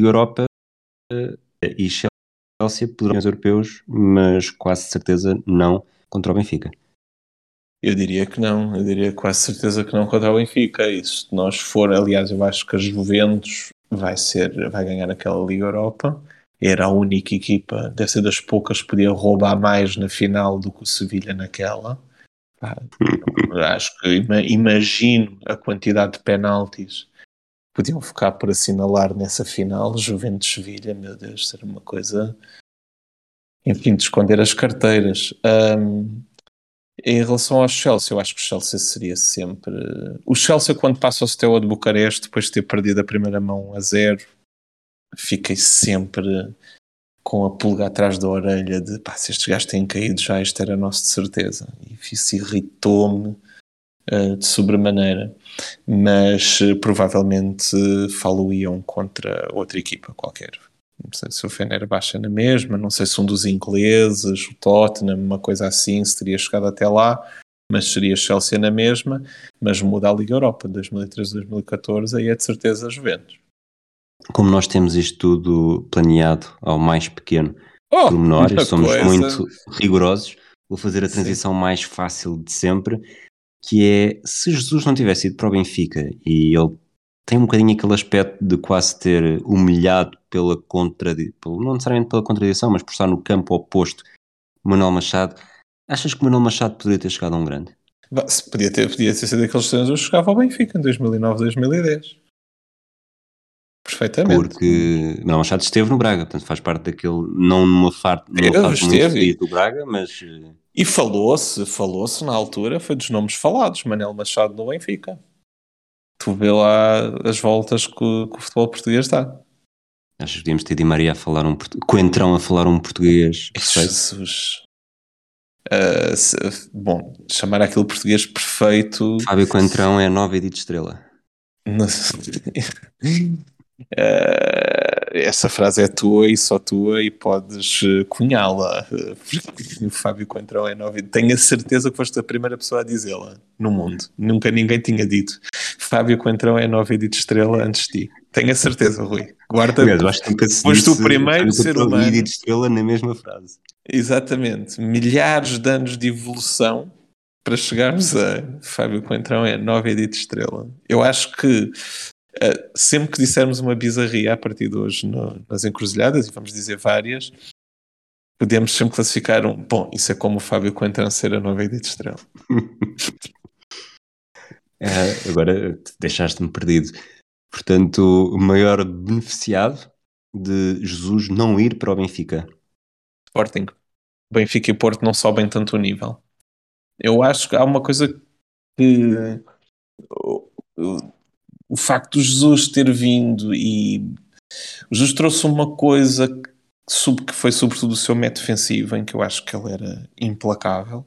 Europa uh, e Chelsea poderão europeus, mas quase certeza não contra o Benfica. Eu diria que não, eu diria quase certeza que não contra o Benfica. E se nós for, aliás, eu acho que a Juventus vai ser, vai ganhar aquela Liga Europa. Era a única equipa, deve ser das poucas que podia roubar mais na final do que o Sevilha naquela. acho que imagino a quantidade de penaltis podiam ficar por assinalar nessa final. Juventus-Sevilha, meu Deus, ser uma coisa. Enfim, de esconder as carteiras. Um, em relação ao Chelsea, eu acho que o Chelsea seria sempre. O Chelsea, quando passa ao Steaua de Bucareste, depois de ter perdido a primeira mão a zero, fiquei sempre com a pulga atrás da orelha de pá, se estes gajos têm caído já, isto era nosso de certeza. E isso irritou-me uh, de sobremaneira. Mas uh, provavelmente falo-iam contra outra equipa qualquer não sei se o Fener baixa na mesma, não sei se um dos ingleses, o Tottenham, uma coisa assim, se teria chegado até lá, mas seria Chelsea na mesma, mas muda a Liga Europa de 2013-2014, aí é de certeza a Juventus. Como nós temos isto tudo planeado ao mais pequeno oh, menor, somos coisa. muito rigorosos, vou fazer a transição Sim. mais fácil de sempre, que é se Jesus não tivesse ido para o Benfica e ele tem um bocadinho aquele aspecto de quase ter humilhado pela contradição, não necessariamente pela contradição, mas por estar no campo oposto, Manuel Machado. Achas que Manuel Machado poderia ter chegado a um grande? Podia ter, podia ter sido daqueles treinadores que chegava ao Benfica em 2009, 2010. Perfeitamente. Porque Manuel Machado esteve no Braga, portanto faz parte daquele, não numa parte numa esteve. do Braga, mas... E falou-se, falou-se na altura, foi dos nomes falados, Manuel Machado no Benfica tu vê lá as voltas que, que o futebol português. Acho que devíamos ter Di Maria a falar um Coentrão a falar um português perfeito. Jesus. Uh, se, bom, chamar aquele português perfeito. Fábio Coentrão é nova edito estrela. Uh, essa frase é tua e só tua e podes uh, cunhá-la. o Fábio Coentrão é novo. Tenho a certeza que foste a primeira pessoa a dizê-la no mundo. Nunca ninguém tinha dito. Fábio Coentrão é nova edito estrela antes de ti. Tenho a certeza, Rui. Guarda. Aliás, acho que foste o primeiro ser humano. edito estrela na mesma frase. Exatamente. Milhares de anos de evolução para chegarmos a Fábio Coentrão é nova edito estrela. Eu acho que Uh, sempre que dissermos uma bizarria a partir de hoje no, nas encruzilhadas, e vamos dizer várias, podemos sempre classificar um. Bom, isso é como o Fábio Coentrão ser a nova de estrela. uh, agora deixaste-me perdido. Portanto, o maior beneficiado de Jesus não ir para o Benfica? Sporting. Benfica e Porto não sobem tanto o nível. Eu acho que há uma coisa que o facto de Jesus ter vindo e Jesus trouxe uma coisa que, que foi sobretudo o seu método defensivo, em que eu acho que ele era implacável.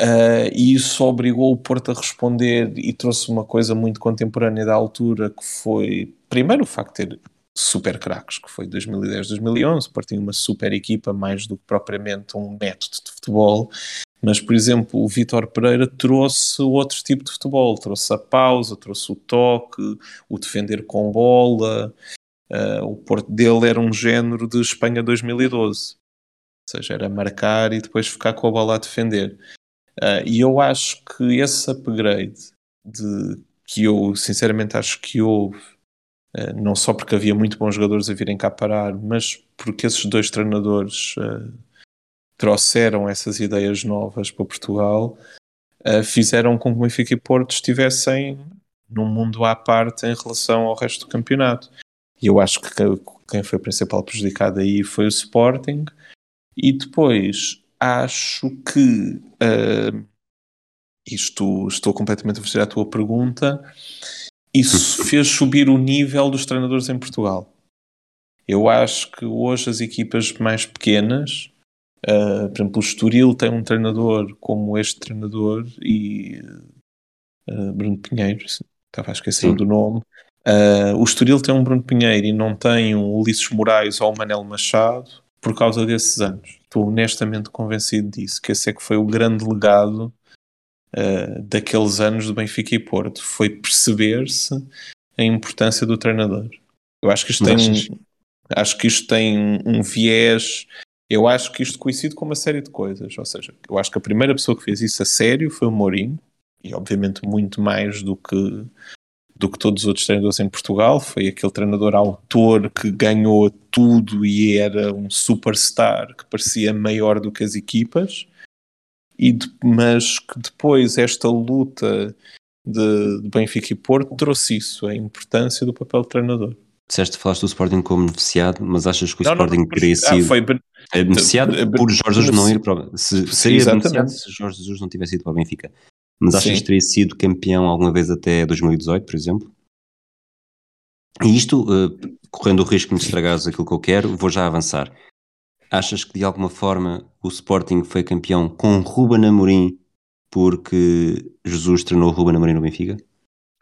Uh, e isso obrigou o Porto a responder e trouxe uma coisa muito contemporânea da altura que foi, primeiro, o facto de ter super craques, que foi 2010, 2011, o Porto tinha uma super equipa mais do que propriamente um método de futebol mas, por exemplo, o Vitor Pereira trouxe outro tipo de futebol, trouxe a pausa, trouxe o toque, o defender com bola. Uh, o Porto dele era um género de Espanha 2012. Ou seja, era marcar e depois ficar com a bola a defender. Uh, e eu acho que esse upgrade de, que eu sinceramente acho que houve, uh, não só porque havia muito bons jogadores a virem cá parar, mas porque esses dois treinadores trouxeram essas ideias novas para Portugal, uh, fizeram com que o Benfica e Porto estivessem num mundo à parte em relação ao resto do campeonato. E eu acho que quem foi o principal prejudicado aí foi o Sporting. E depois acho que uh, isto estou completamente a fazer a tua pergunta. Isso fez subir o nível dos treinadores em Portugal. Eu acho que hoje as equipas mais pequenas Uh, por exemplo, o Estoril tem um treinador como este treinador e uh, Bruno Pinheiro, estava a esquecer Sim. do nome. Uh, o Estoril tem um Bruno Pinheiro e não tem um Ulisses Moraes ou o Manel Machado por causa desses anos. Estou honestamente convencido disso, que esse é que foi o grande legado daqueles anos do Benfica e Porto. Foi perceber-se a importância do treinador. Eu acho que isto tem um, acho que isto tem um viés. Eu acho que isto coincide com uma série de coisas. Ou seja, eu acho que a primeira pessoa que fez isso a sério foi o Mourinho, e obviamente muito mais do que do que todos os outros treinadores em Portugal. Foi aquele treinador autor que ganhou tudo e era um superstar que parecia maior do que as equipas. E de, mas que depois esta luta de, de Benfica e Porto trouxe isso, a importância do papel de treinador. Disseste, falaste do Sporting como beneficiado, mas achas que o não, Sporting não, teria ah, sido foi ben... beneficiado por Jorge Jesus não ir para se, Seria Exatamente. beneficiado se Jorge Jesus não tivesse ido para o Benfica. Mas achas Sim. que teria sido campeão alguma vez até 2018, por exemplo? E isto, uh, correndo o risco de me estragares aquilo que eu quero, vou já avançar. Achas que de alguma forma o Sporting foi campeão com Ruben Amorim porque Jesus treinou o Ruben Amorim no Benfica?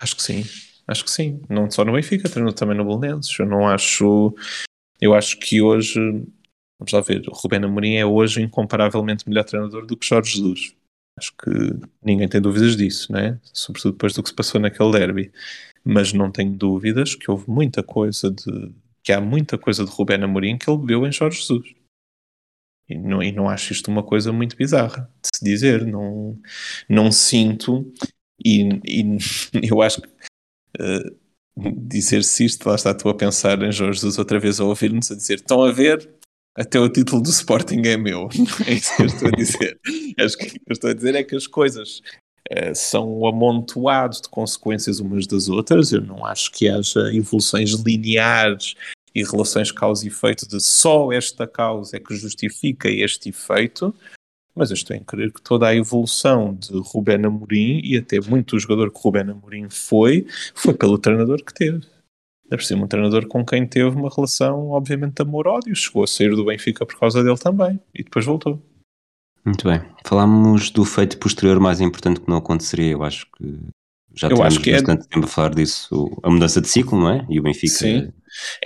Acho que sim, acho que sim. Não só no Benfica, treinou também no Belenenses. Eu não acho. Eu acho que hoje, vamos lá ver, o Ruben Amorim é hoje incomparavelmente melhor treinador do que Jorge Jesus. Acho que ninguém tem dúvidas disso, né? Sobretudo depois do que se passou naquele derby. Mas não tenho dúvidas que houve muita coisa de. que há muita coisa de Rubén Amorim que ele bebeu em Jorge Jesus. E não, e não acho isto uma coisa muito bizarra de se dizer. Não, não sinto. E, e eu acho que. Uh, dizer-se isto, lá está tu a pensar em Jorge Jesus outra vez a ouvir-nos a dizer: estão a ver, até o título do Sporting é meu. É isso que eu estou a dizer. Acho que o que eu estou a dizer é que as coisas uh, são um amontoado de consequências umas das outras. Eu não acho que haja evoluções lineares e relações causa e efeito de só esta causa é que justifica este efeito. Mas eu estou em crer que toda a evolução de Rubén Amorim e até muito o jogador que Rubén Amorim foi, foi pelo treinador que teve. Deve ser um treinador com quem teve uma relação, obviamente, de amor-ódio. Chegou a sair do Benfica por causa dele também. E depois voltou. Muito bem. Falámos do feito posterior mais importante que não aconteceria. Eu acho que já eu temos é bastante é... tempo a falar disso. A mudança de ciclo, não é? E o Benfica. Sim.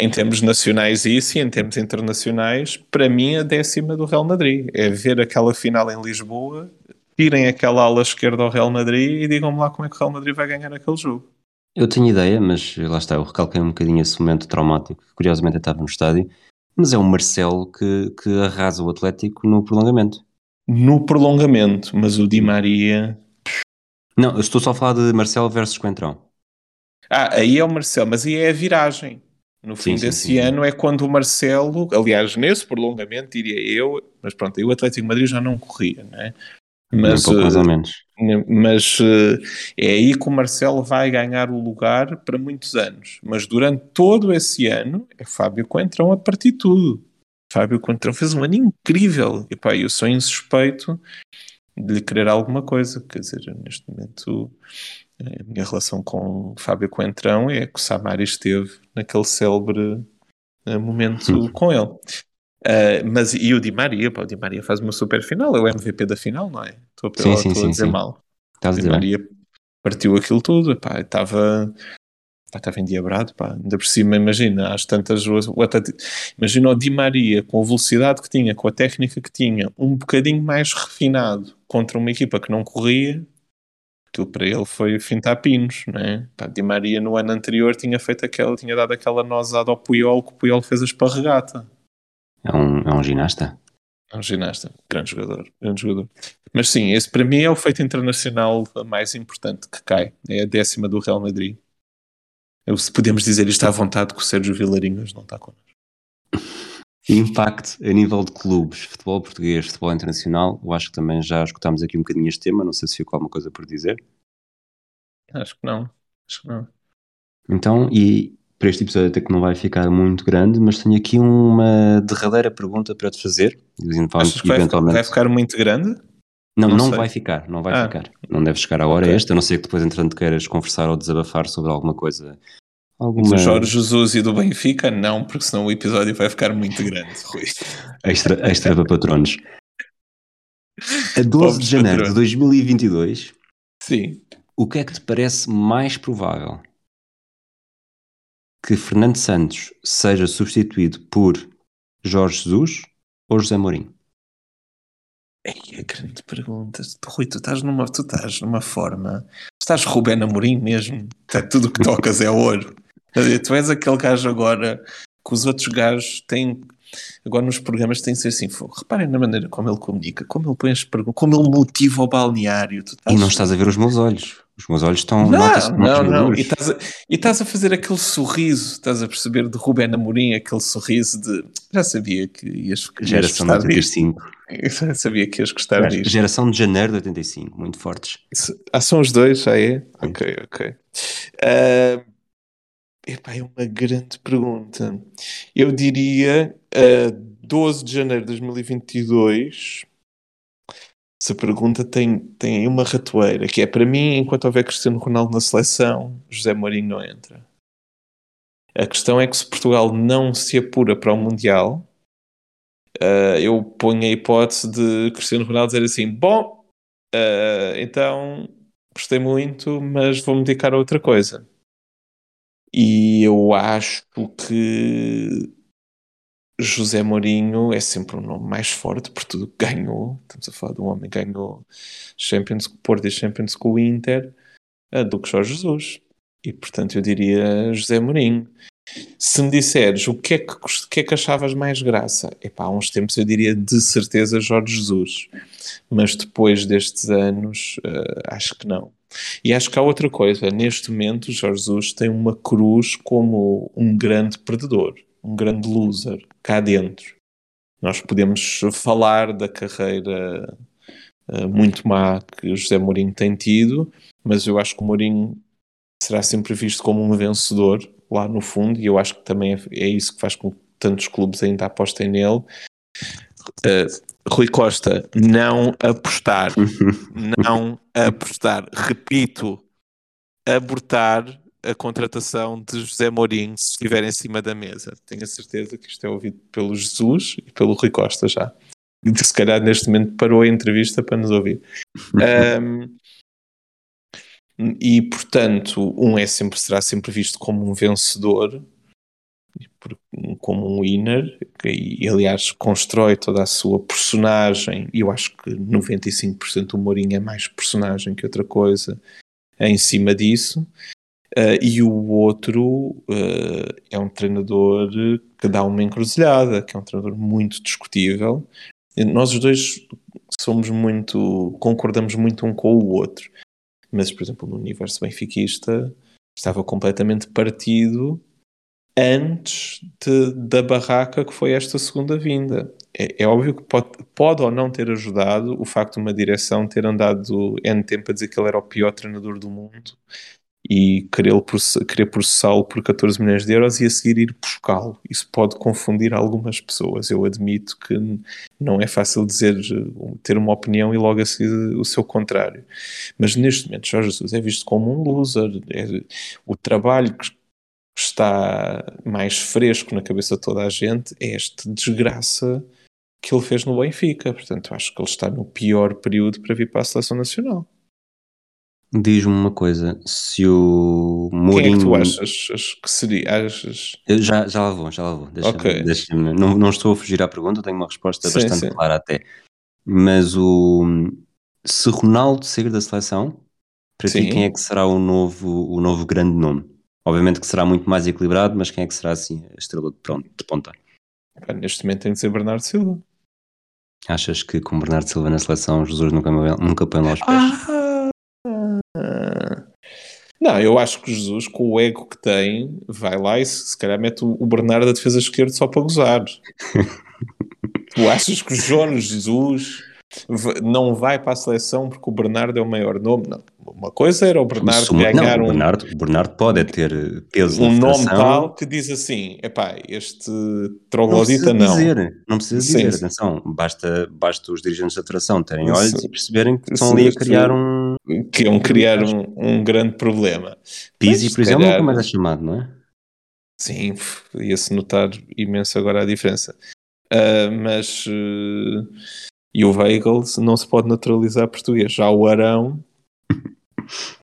Em termos nacionais, isso, e em termos internacionais, para mim, a décima do Real Madrid. É ver aquela final em Lisboa, tirem aquela ala esquerda ao Real Madrid e digam-me lá como é que o Real Madrid vai ganhar aquele jogo. Eu tenho ideia, mas lá está, eu recalquei um bocadinho esse momento traumático, curiosamente eu estava no estádio, mas é o Marcelo que, que arrasa o Atlético no prolongamento. No prolongamento, mas o Di Maria. Não, eu estou só a falar de Marcelo versus Coentrão. Ah, aí é o Marcelo, mas aí é a viragem. No fim sim, desse sim, ano é quando o Marcelo, aliás, nesse prolongamento, diria eu, mas pronto, aí o Atlético Madrid já não corria, né? Mas, um pouco mais ou menos. Mas uh, é aí que o Marcelo vai ganhar o lugar para muitos anos. Mas durante todo esse ano é Fábio Coentrão a partir de tudo. Fábio Coentrão fez um ano incrível. E pá, eu sou insuspeito de lhe querer alguma coisa. Quer dizer, neste momento a minha relação com Fábio Coentrão é que o Samari esteve naquele célebre uh, momento com ele. Uh, mas e o Di Maria, pá, o Di Maria faz uma super final, é o MVP da final, não é? Estou a, sim, sim, estou sim, a dizer sim. mal. Estás o Di Maria partiu aquilo tudo, estava estava endiabrado, pá. ainda por cima, imagina, às tantas o imagina o Di Maria com a velocidade que tinha, com a técnica que tinha, um bocadinho mais refinado contra uma equipa que não corria, aquilo para ele foi fintar pinos, né? Pá, Di Maria no ano anterior tinha feito aquela, tinha dado aquela nosada ao Puyol que o Puyol fez a esparregata. É um, é um ginasta? É um ginasta, grande jogador, grande jogador. Mas sim, esse para mim é o feito internacional mais importante que cai. É a décima do Real Madrid. Eu, se podemos dizer isto à vontade que o Sérgio Vilarinhos não está connosco. Impacto a nível de clubes, futebol português, futebol internacional, eu acho que também já escutámos aqui um bocadinho este tema, não sei se ficou alguma coisa por dizer. Acho que não, acho que não. Então, e para este episódio até que não vai ficar muito grande, mas tenho aqui uma derradeira pergunta para te fazer. Achas que eventualmente... vai, ficar muito grande? Não, não, não vai ficar, não vai ah. ficar. Não deve chegar a hora okay. esta, a não ser que depois, entretanto, queiras conversar ou desabafar sobre alguma coisa. Alguma... Do Jorge Jesus e do Benfica, não, porque senão o episódio vai ficar muito grande, Rui. extra, extra para patronos. A 12 Pobres de janeiro patronos. de 2022, Sim. o que é que te parece mais provável? que Fernando Santos seja substituído por Jorge Jesus ou José Mourinho? É a grande pergunta. Rui, tu estás numa, tu estás numa forma. Tu estás Rubén Amorim mesmo. Tá, tudo que tocas é ouro. Tu és aquele gajo agora que os outros gajos têm. Agora nos programas tem de ser assim, reparem na maneira como ele comunica, como ele põe as perguntas, como ele motiva o balneário. E não estás a ver os meus olhos. Os meus olhos estão. Não, não, não. E estás, a, e estás a fazer aquele sorriso, estás a perceber de Rubén Amorim, aquele sorriso de. Já sabia que ias, Geração ias de 85. Disto. Já sabia que ias gostar disto. Geração de janeiro de 85, muito fortes. Ah, são os dois, já é? Ok, ok. Uh, epá, é uma grande pergunta. Eu diria uh, 12 de janeiro de 2022 essa pergunta tem, tem uma ratoeira, que é para mim, enquanto houver Cristiano Ronaldo na seleção, José Mourinho não entra. A questão é que se Portugal não se apura para o Mundial, uh, eu ponho a hipótese de Cristiano Ronaldo dizer assim: bom, uh, então gostei muito, mas vou-me dedicar a outra coisa. E eu acho que José Mourinho é sempre um nome mais forte por tudo que ganhou. Estamos a falar de um homem que ganhou Champions, Porto e Champions com o Inter do que Jorge Jesus. E portanto eu diria José Mourinho. Se me disseres o que é que, o que, é que achavas mais graça, epá, há uns tempos eu diria de certeza Jorge Jesus, mas depois destes anos uh, acho que não. E acho que há outra coisa, neste momento Jorge Jesus tem uma cruz como um grande perdedor um grande loser cá dentro. Nós podemos falar da carreira uh, muito má que o José Mourinho tem tido, mas eu acho que o Mourinho será sempre visto como um vencedor lá no fundo, e eu acho que também é, é isso que faz com que tantos clubes ainda apostem nele. Uh, Rui Costa, não apostar, não apostar, repito, abortar a contratação de José Mourinho se estiver em cima da mesa. Tenho a certeza que isto é ouvido pelo Jesus e pelo Rui Costa já. E se calhar neste momento parou a entrevista para nos ouvir. um, e portanto, um é sempre, será sempre visto como um vencedor, como um winner, e aliás constrói toda a sua personagem, eu acho que 95% do Mourinho é mais personagem que outra coisa em cima disso. Uh, e o outro uh, é um treinador que dá uma encruzilhada, que é um treinador muito discutível. Nós os dois somos muito, concordamos muito um com o outro. Mas, por exemplo, no universo benfiquista estava completamente partido antes de, da barraca que foi esta segunda vinda. É, é, óbvio que pode, pode ou não ter ajudado o facto de uma direção ter andado N tempo a dizer que ele era o pior treinador do mundo e querer, querer processá-lo por 14 milhões de euros e a seguir ir buscá-lo. Isso pode confundir algumas pessoas. Eu admito que não é fácil dizer, ter uma opinião e logo a seguir o seu contrário. Mas neste momento, Jorge Jesus é visto como um loser. É, o trabalho que está mais fresco na cabeça de toda a gente é esta desgraça que ele fez no Benfica. Portanto, acho que ele está no pior período para vir para a seleção nacional. Diz-me uma coisa, se o Mourinho... Quem é que tu achas que seria? Achas... Eu já, já lá vou, já lá vou. Deixa okay. deixa não, não estou a fugir à pergunta, tenho uma resposta sim, bastante sim. clara até. Mas o... Se Ronaldo sair da seleção, para sim. ti quem é que será o novo, o novo grande nome? Obviamente que será muito mais equilibrado, mas quem é que será assim a estrela de, pronto, de ponta? Neste momento tem de ser Bernardo Silva. Achas que com Bernardo Silva na seleção Jesus nunca, nunca põe lá os pés? Ah! Não, eu acho que Jesus, com o ego que tem, vai lá e se, se calhar mete o Bernardo a defesa esquerda só para gozar. tu achas que o João Jesus não vai para a seleção porque o Bernardo é o maior nome? Não. Uma coisa era o Bernardo Suma, ganhar não, o Bernardo, um. O Bernardo pode é ter peso Um nome tal que diz assim: epá, este troglodita não. Não precisa dizer, não precisa dizer, sim, atenção, basta, basta os dirigentes da atração terem olhos sim. e perceberem que estão ali a criar um. Que iam criar um, um grande problema. Pizzi, por exemplo, calhar... nunca mais é chamado, não é? Sim, ia-se notar imenso agora a diferença. Uh, mas. Uh, e o Weigl não se pode naturalizar português. Já o Arão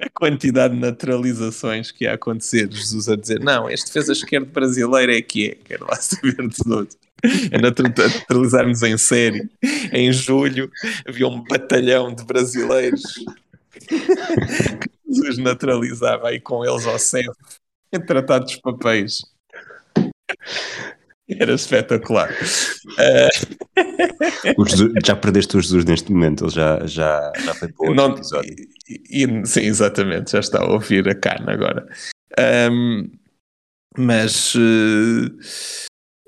a quantidade de naturalizações que ia acontecer, Jesus a dizer, não, este fez a esquerda brasileira é que é, quero lá saber de tudo. A naturalizarmos em série. Em julho havia um batalhão de brasileiros que Jesus naturalizava aí com eles ao céu. tratado dos papéis. Era espetacular. Uh... Jesus, já perdeste o Jesus neste momento, ele já, já, já foi para outro Não, episódio. E, e, sim, exatamente, já está a ouvir a carne agora. Um, mas uh,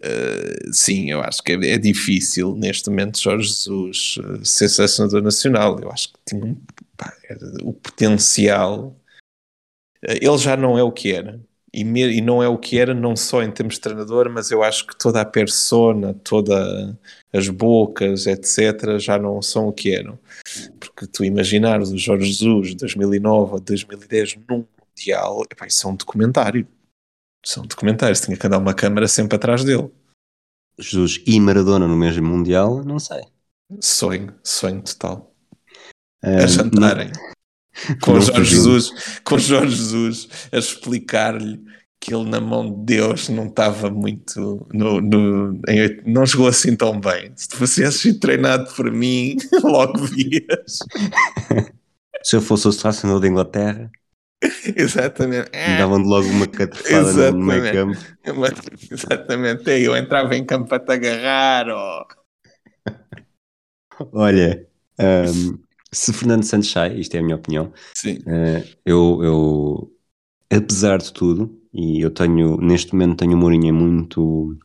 uh, sim, eu acho que é, é, difícil neste momento Jorge Jesus ser selecionador nacional. Eu acho que tinha pá, o potencial. Ele já não é o que era e, me, e, não é o que era, não só em termos de treinador, mas eu acho que toda a persona, todas as bocas, etc., já não são o que eram. Porque tu imaginares o Jorge Jesus de 2009 a 2010 num Mundial, epá, isso é um documentário. São documentários, tinha que andar uma câmara sempre atrás dele. Jesus e Maradona no mesmo Mundial, não sei. Sonho, sonho total. Um, a jantarem. Não com Jorge Jesus, com Jorge Jesus a explicar-lhe que ele na mão de Deus não estava muito no, no em, não jogou assim tão bem. Se tu fosses sido treinado por mim, logo vias. Se eu fosse o selecionador da Inglaterra, Exatamente. É. Davam-de logo uma catrefada no meio campo. Exatamente. Eu entrava em campo para te agarrar. Oh. Olha, um, se Fernando Santos sai, isto é a minha opinião, uh, eu, eu, apesar de tudo, e eu tenho, neste momento tenho o Mourinho em muito,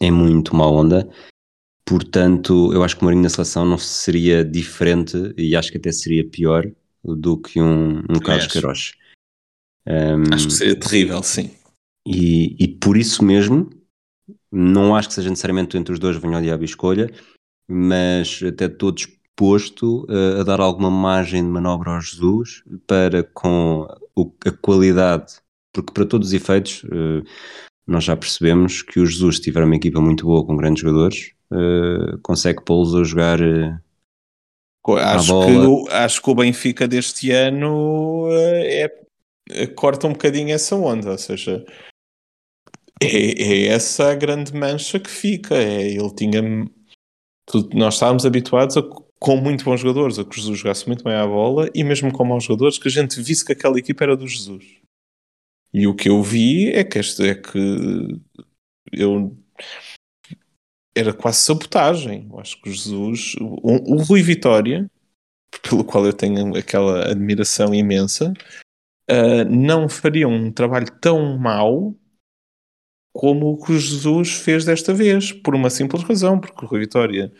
em muito má onda, portanto, eu acho que o Mourinho na seleção não seria diferente, e acho que até seria pior do que um, um Carlos Queiroz. Um, acho que seria terrível, sim. E, e por isso mesmo, não acho que seja necessariamente entre os dois venha o diabo e escolha, mas até todos disposto uh, a dar alguma margem de manobra ao Jesus para com o, a qualidade, porque para todos os efeitos uh, nós já percebemos que o Jesus, se tiver uma equipa muito boa com grandes jogadores, uh, consegue pô-los a jogar. acho, que o, acho que o Benfica deste ano é, corta um bocadinho essa onda, ou seja, é, é essa a grande mancha que fica. É, ele tinha. Tudo, nós estávamos habituados a com muito bons jogadores, a que Jesus jogasse muito bem à bola e mesmo com maus jogadores, que a gente visse que aquela equipa era do Jesus. E o que eu vi é que este é que eu era quase sabotagem. Eu acho que o Jesus, o, o Rui Vitória, pelo qual eu tenho aquela admiração imensa, uh, não faria um trabalho tão mau como o que Jesus fez desta vez, por uma simples razão, porque o Rui Vitória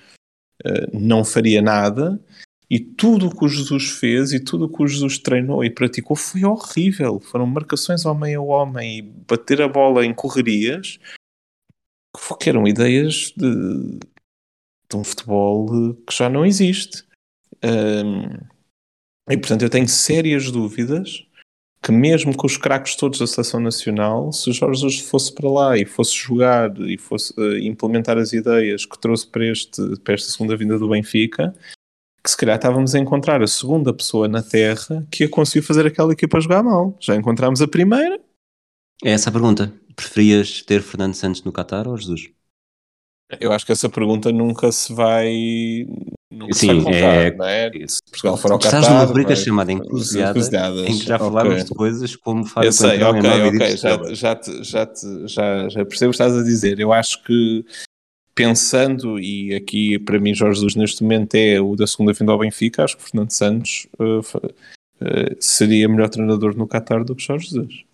eh, não faria nada e tudo o que Jesus fez e tudo o que Jesus treinou e praticou foi horrível. Foram marcações homem a homem e bater a bola em correrias que eram ideias de, de um futebol que já não existe. Um, e portanto eu tenho sérias dúvidas que mesmo com os craques todos da seleção nacional, se o Jorge Jesus fosse para lá e fosse jogar e fosse uh, implementar as ideias que trouxe para, este, para esta segunda vinda do Benfica, que se calhar estávamos a encontrar a segunda pessoa na Terra que ia conseguir fazer aquela equipa jogar mal. Já encontramos a primeira. É essa a pergunta. Preferias ter Fernando Santos no Qatar ou Jesus? Eu acho que essa pergunta nunca se vai. Nunca Sim, é, não é? Se Portugal for ao Estás Qatar, numa rubrica vai... chamada Encruzilhadas, em que já okay. falámos de coisas como Fábio Eu sei, ok, ok, já, já, te, já, te, já, já percebo o que estás a dizer. Eu acho que pensando, e aqui para mim Jorge Jesus neste momento é o da segunda vinda ao Benfica, acho que Fernando Santos uh, uh, seria melhor treinador no Qatar do que Jorge Jesus.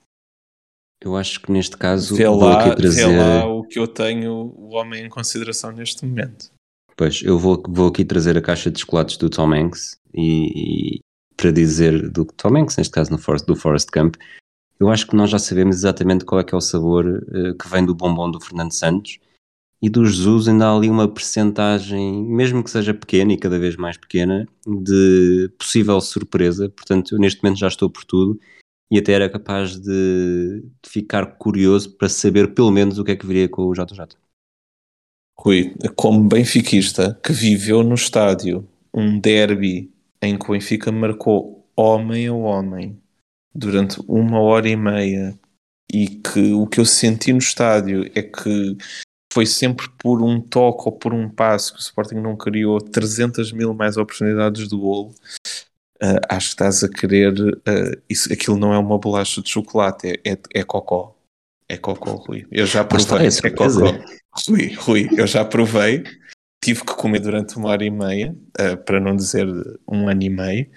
Eu acho que neste caso vê lá, trazer... vê lá o que eu tenho o homem em consideração neste momento. Pois, eu vou, vou aqui trazer a caixa de chocolates do Tom Hanks e, e para dizer do Tom Hanks, neste caso no Forest, do Forest Camp, eu acho que nós já sabemos exatamente qual é que é o sabor uh, que vem do bombom do Fernando Santos e do Jesus ainda há ali uma percentagem, mesmo que seja pequena e cada vez mais pequena, de possível surpresa. Portanto, eu neste momento já estou por tudo e até era capaz de, de, ficar curioso para saber pelo menos o que é que viria com o JJ. Rui, como benfiquista que viveu no estádio um derby em que o Benfica marcou homem a homem durante uma hora e meia e que o que eu senti no estádio é que foi sempre por um toque ou por um passo que o Sporting não criou 300 mil mais oportunidades de golo Uh, acho que estás a querer. Uh, isso, aquilo não é uma bolacha de chocolate, é, é, é cocó. É cocó, Rui. Eu já provei. Está, é, é cocó. Rui, Rui, eu já provei. Tive que comer durante uma hora e meia, uh, para não dizer um ano e meio.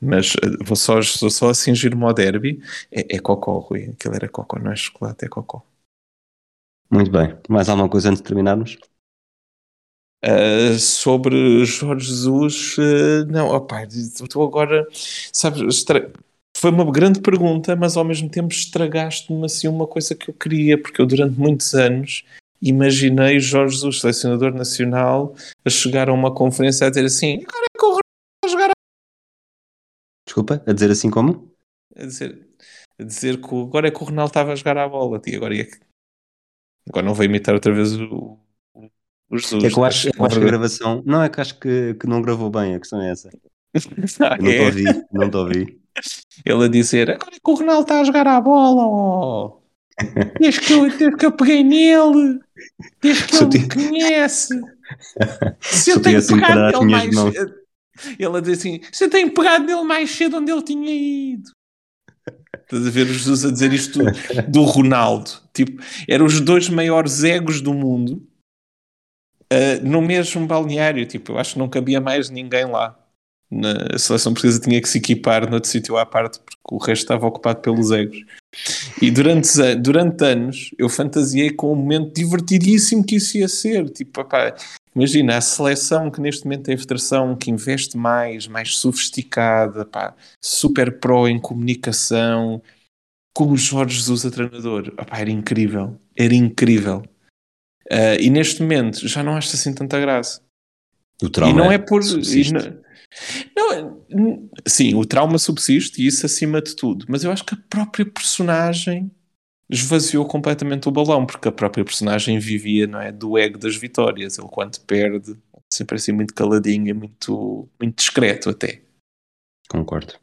Mas vou só, só a cingir-me ao derby. É, é cocó, Rui. Aquilo era cocó, não é chocolate, é cocó. Muito bem. Mais alguma coisa antes de terminarmos? Uh, sobre Jorge Jesus, uh, não, opá, estou agora, sabes, estra... foi uma grande pergunta, mas ao mesmo tempo estragaste-me assim uma coisa que eu queria, porque eu durante muitos anos imaginei Jorge Jesus, selecionador nacional, a chegar a uma conferência a dizer assim, agora é que o Ronaldo a jogar a... Desculpa, a dizer assim como? A dizer, a dizer que agora é que o Ronaldo estava a jogar a bola, e agora, ia... agora não vou imitar outra vez o Jesus, é que eu acho, eu acho que a gravação. Não, é que acho que, que não gravou bem, a questão é essa. Ah, não estou a ouvir, não estou a ouvir. Ele a dizer: agora é que o Ronaldo está a jogar à bola, oh. desde, que eu, desde que eu peguei nele, desde que ele me conhece. Se eu tenho pegado nele mais. Mãos. Ele a dizer assim: se eu tenho pegado nele mais cedo onde ele tinha ido. Estás a ver o Jesus a dizer isto do Ronaldo. Tipo, eram os dois maiores egos do mundo uh, no mesmo balneário. Tipo, eu acho que não cabia mais ninguém lá. Na, a seleção portuguesa tinha que se equipar noutro sítio à parte porque o resto estava ocupado pelos egos. E durante, durante anos eu fantasiei com um momento divertidíssimo que isso ia ser. Tipo, imagina a seleção que neste momento tem a federação que investe mais, mais sofisticada, pá, super pro em comunicação, com o Jorge Jesus a treinador. era incrível, era incrível. Uh, e neste momento já não acho assim tanta graça. O trauma e não é por. Não, não, sim, o trauma subsiste e isso acima de tudo. Mas eu acho que a própria personagem esvaziou completamente o balão, porque a própria personagem vivia não é, do ego das vitórias. Ele, quando perde, sempre assim muito caladinho, muito, muito discreto até. Concordo.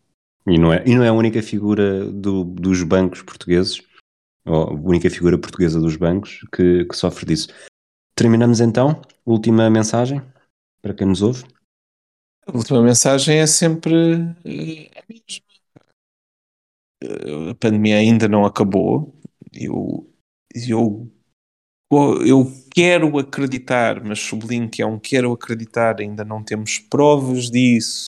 E não é, e não é a única figura do, dos bancos portugueses a única figura portuguesa dos bancos que, que sofre disso. Terminamos então. Última mensagem para quem nos ouve. A última mensagem é sempre eh, a mesma. Eh, a pandemia ainda não acabou. Eu, eu, eu quero acreditar, mas sublinho que é um quero acreditar, ainda não temos provas disso,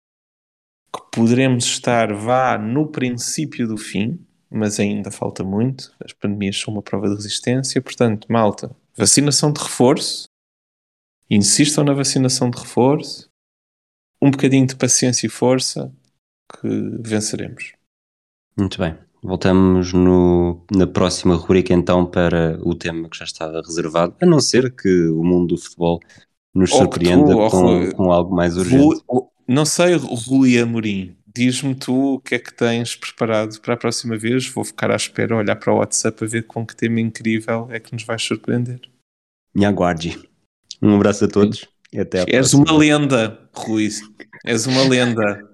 que poderemos estar, vá, no princípio do fim mas ainda falta muito. As pandemias são uma prova de resistência, portanto, malta, vacinação de reforço, insistam na vacinação de reforço, um bocadinho de paciência e força que venceremos. Muito bem. Voltamos no, na próxima rubrica então para o tema que já estava reservado, a não ser que o mundo do futebol nos surpreenda tu, com, com, algo mais urgente. não sei, Rui Amorim, Diz-me tu o que é que tens preparado para a próxima vez. Vou ficar à espera, olhar para o WhatsApp a ver com que tema incrível é que nos vais surpreender. Me aguarde. Um abraço a todos até És próxima. uma lenda, Rui. És uma lenda.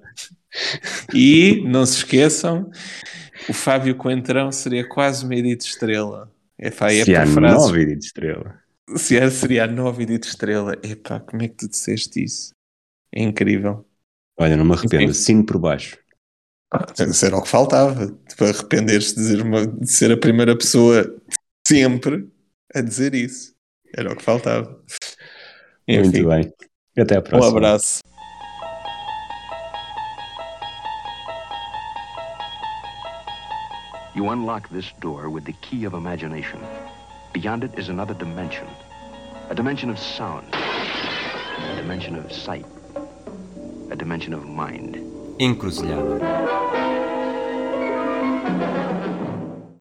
E não se esqueçam, o Fábio Coentrão seria quase uma edito estrela. É, pá, é seria a nova edito estrela. Se era, seria a nova edito estrela. Epá, como é que tu disseste isso? É incrível. Olha, não me arrependo, assino por baixo. Ah, era o que faltava. Tipo, arrepender-se de, dizer uma, de ser a primeira pessoa sempre a dizer isso. Era o que faltava. É Muito assim. bem. Até à próxima. Um abraço. You unlock this door with the key of imagination. Beyond it is another dimension. A dimension of sound. A dimension of sight. A dimension of mind. Encruzilhada.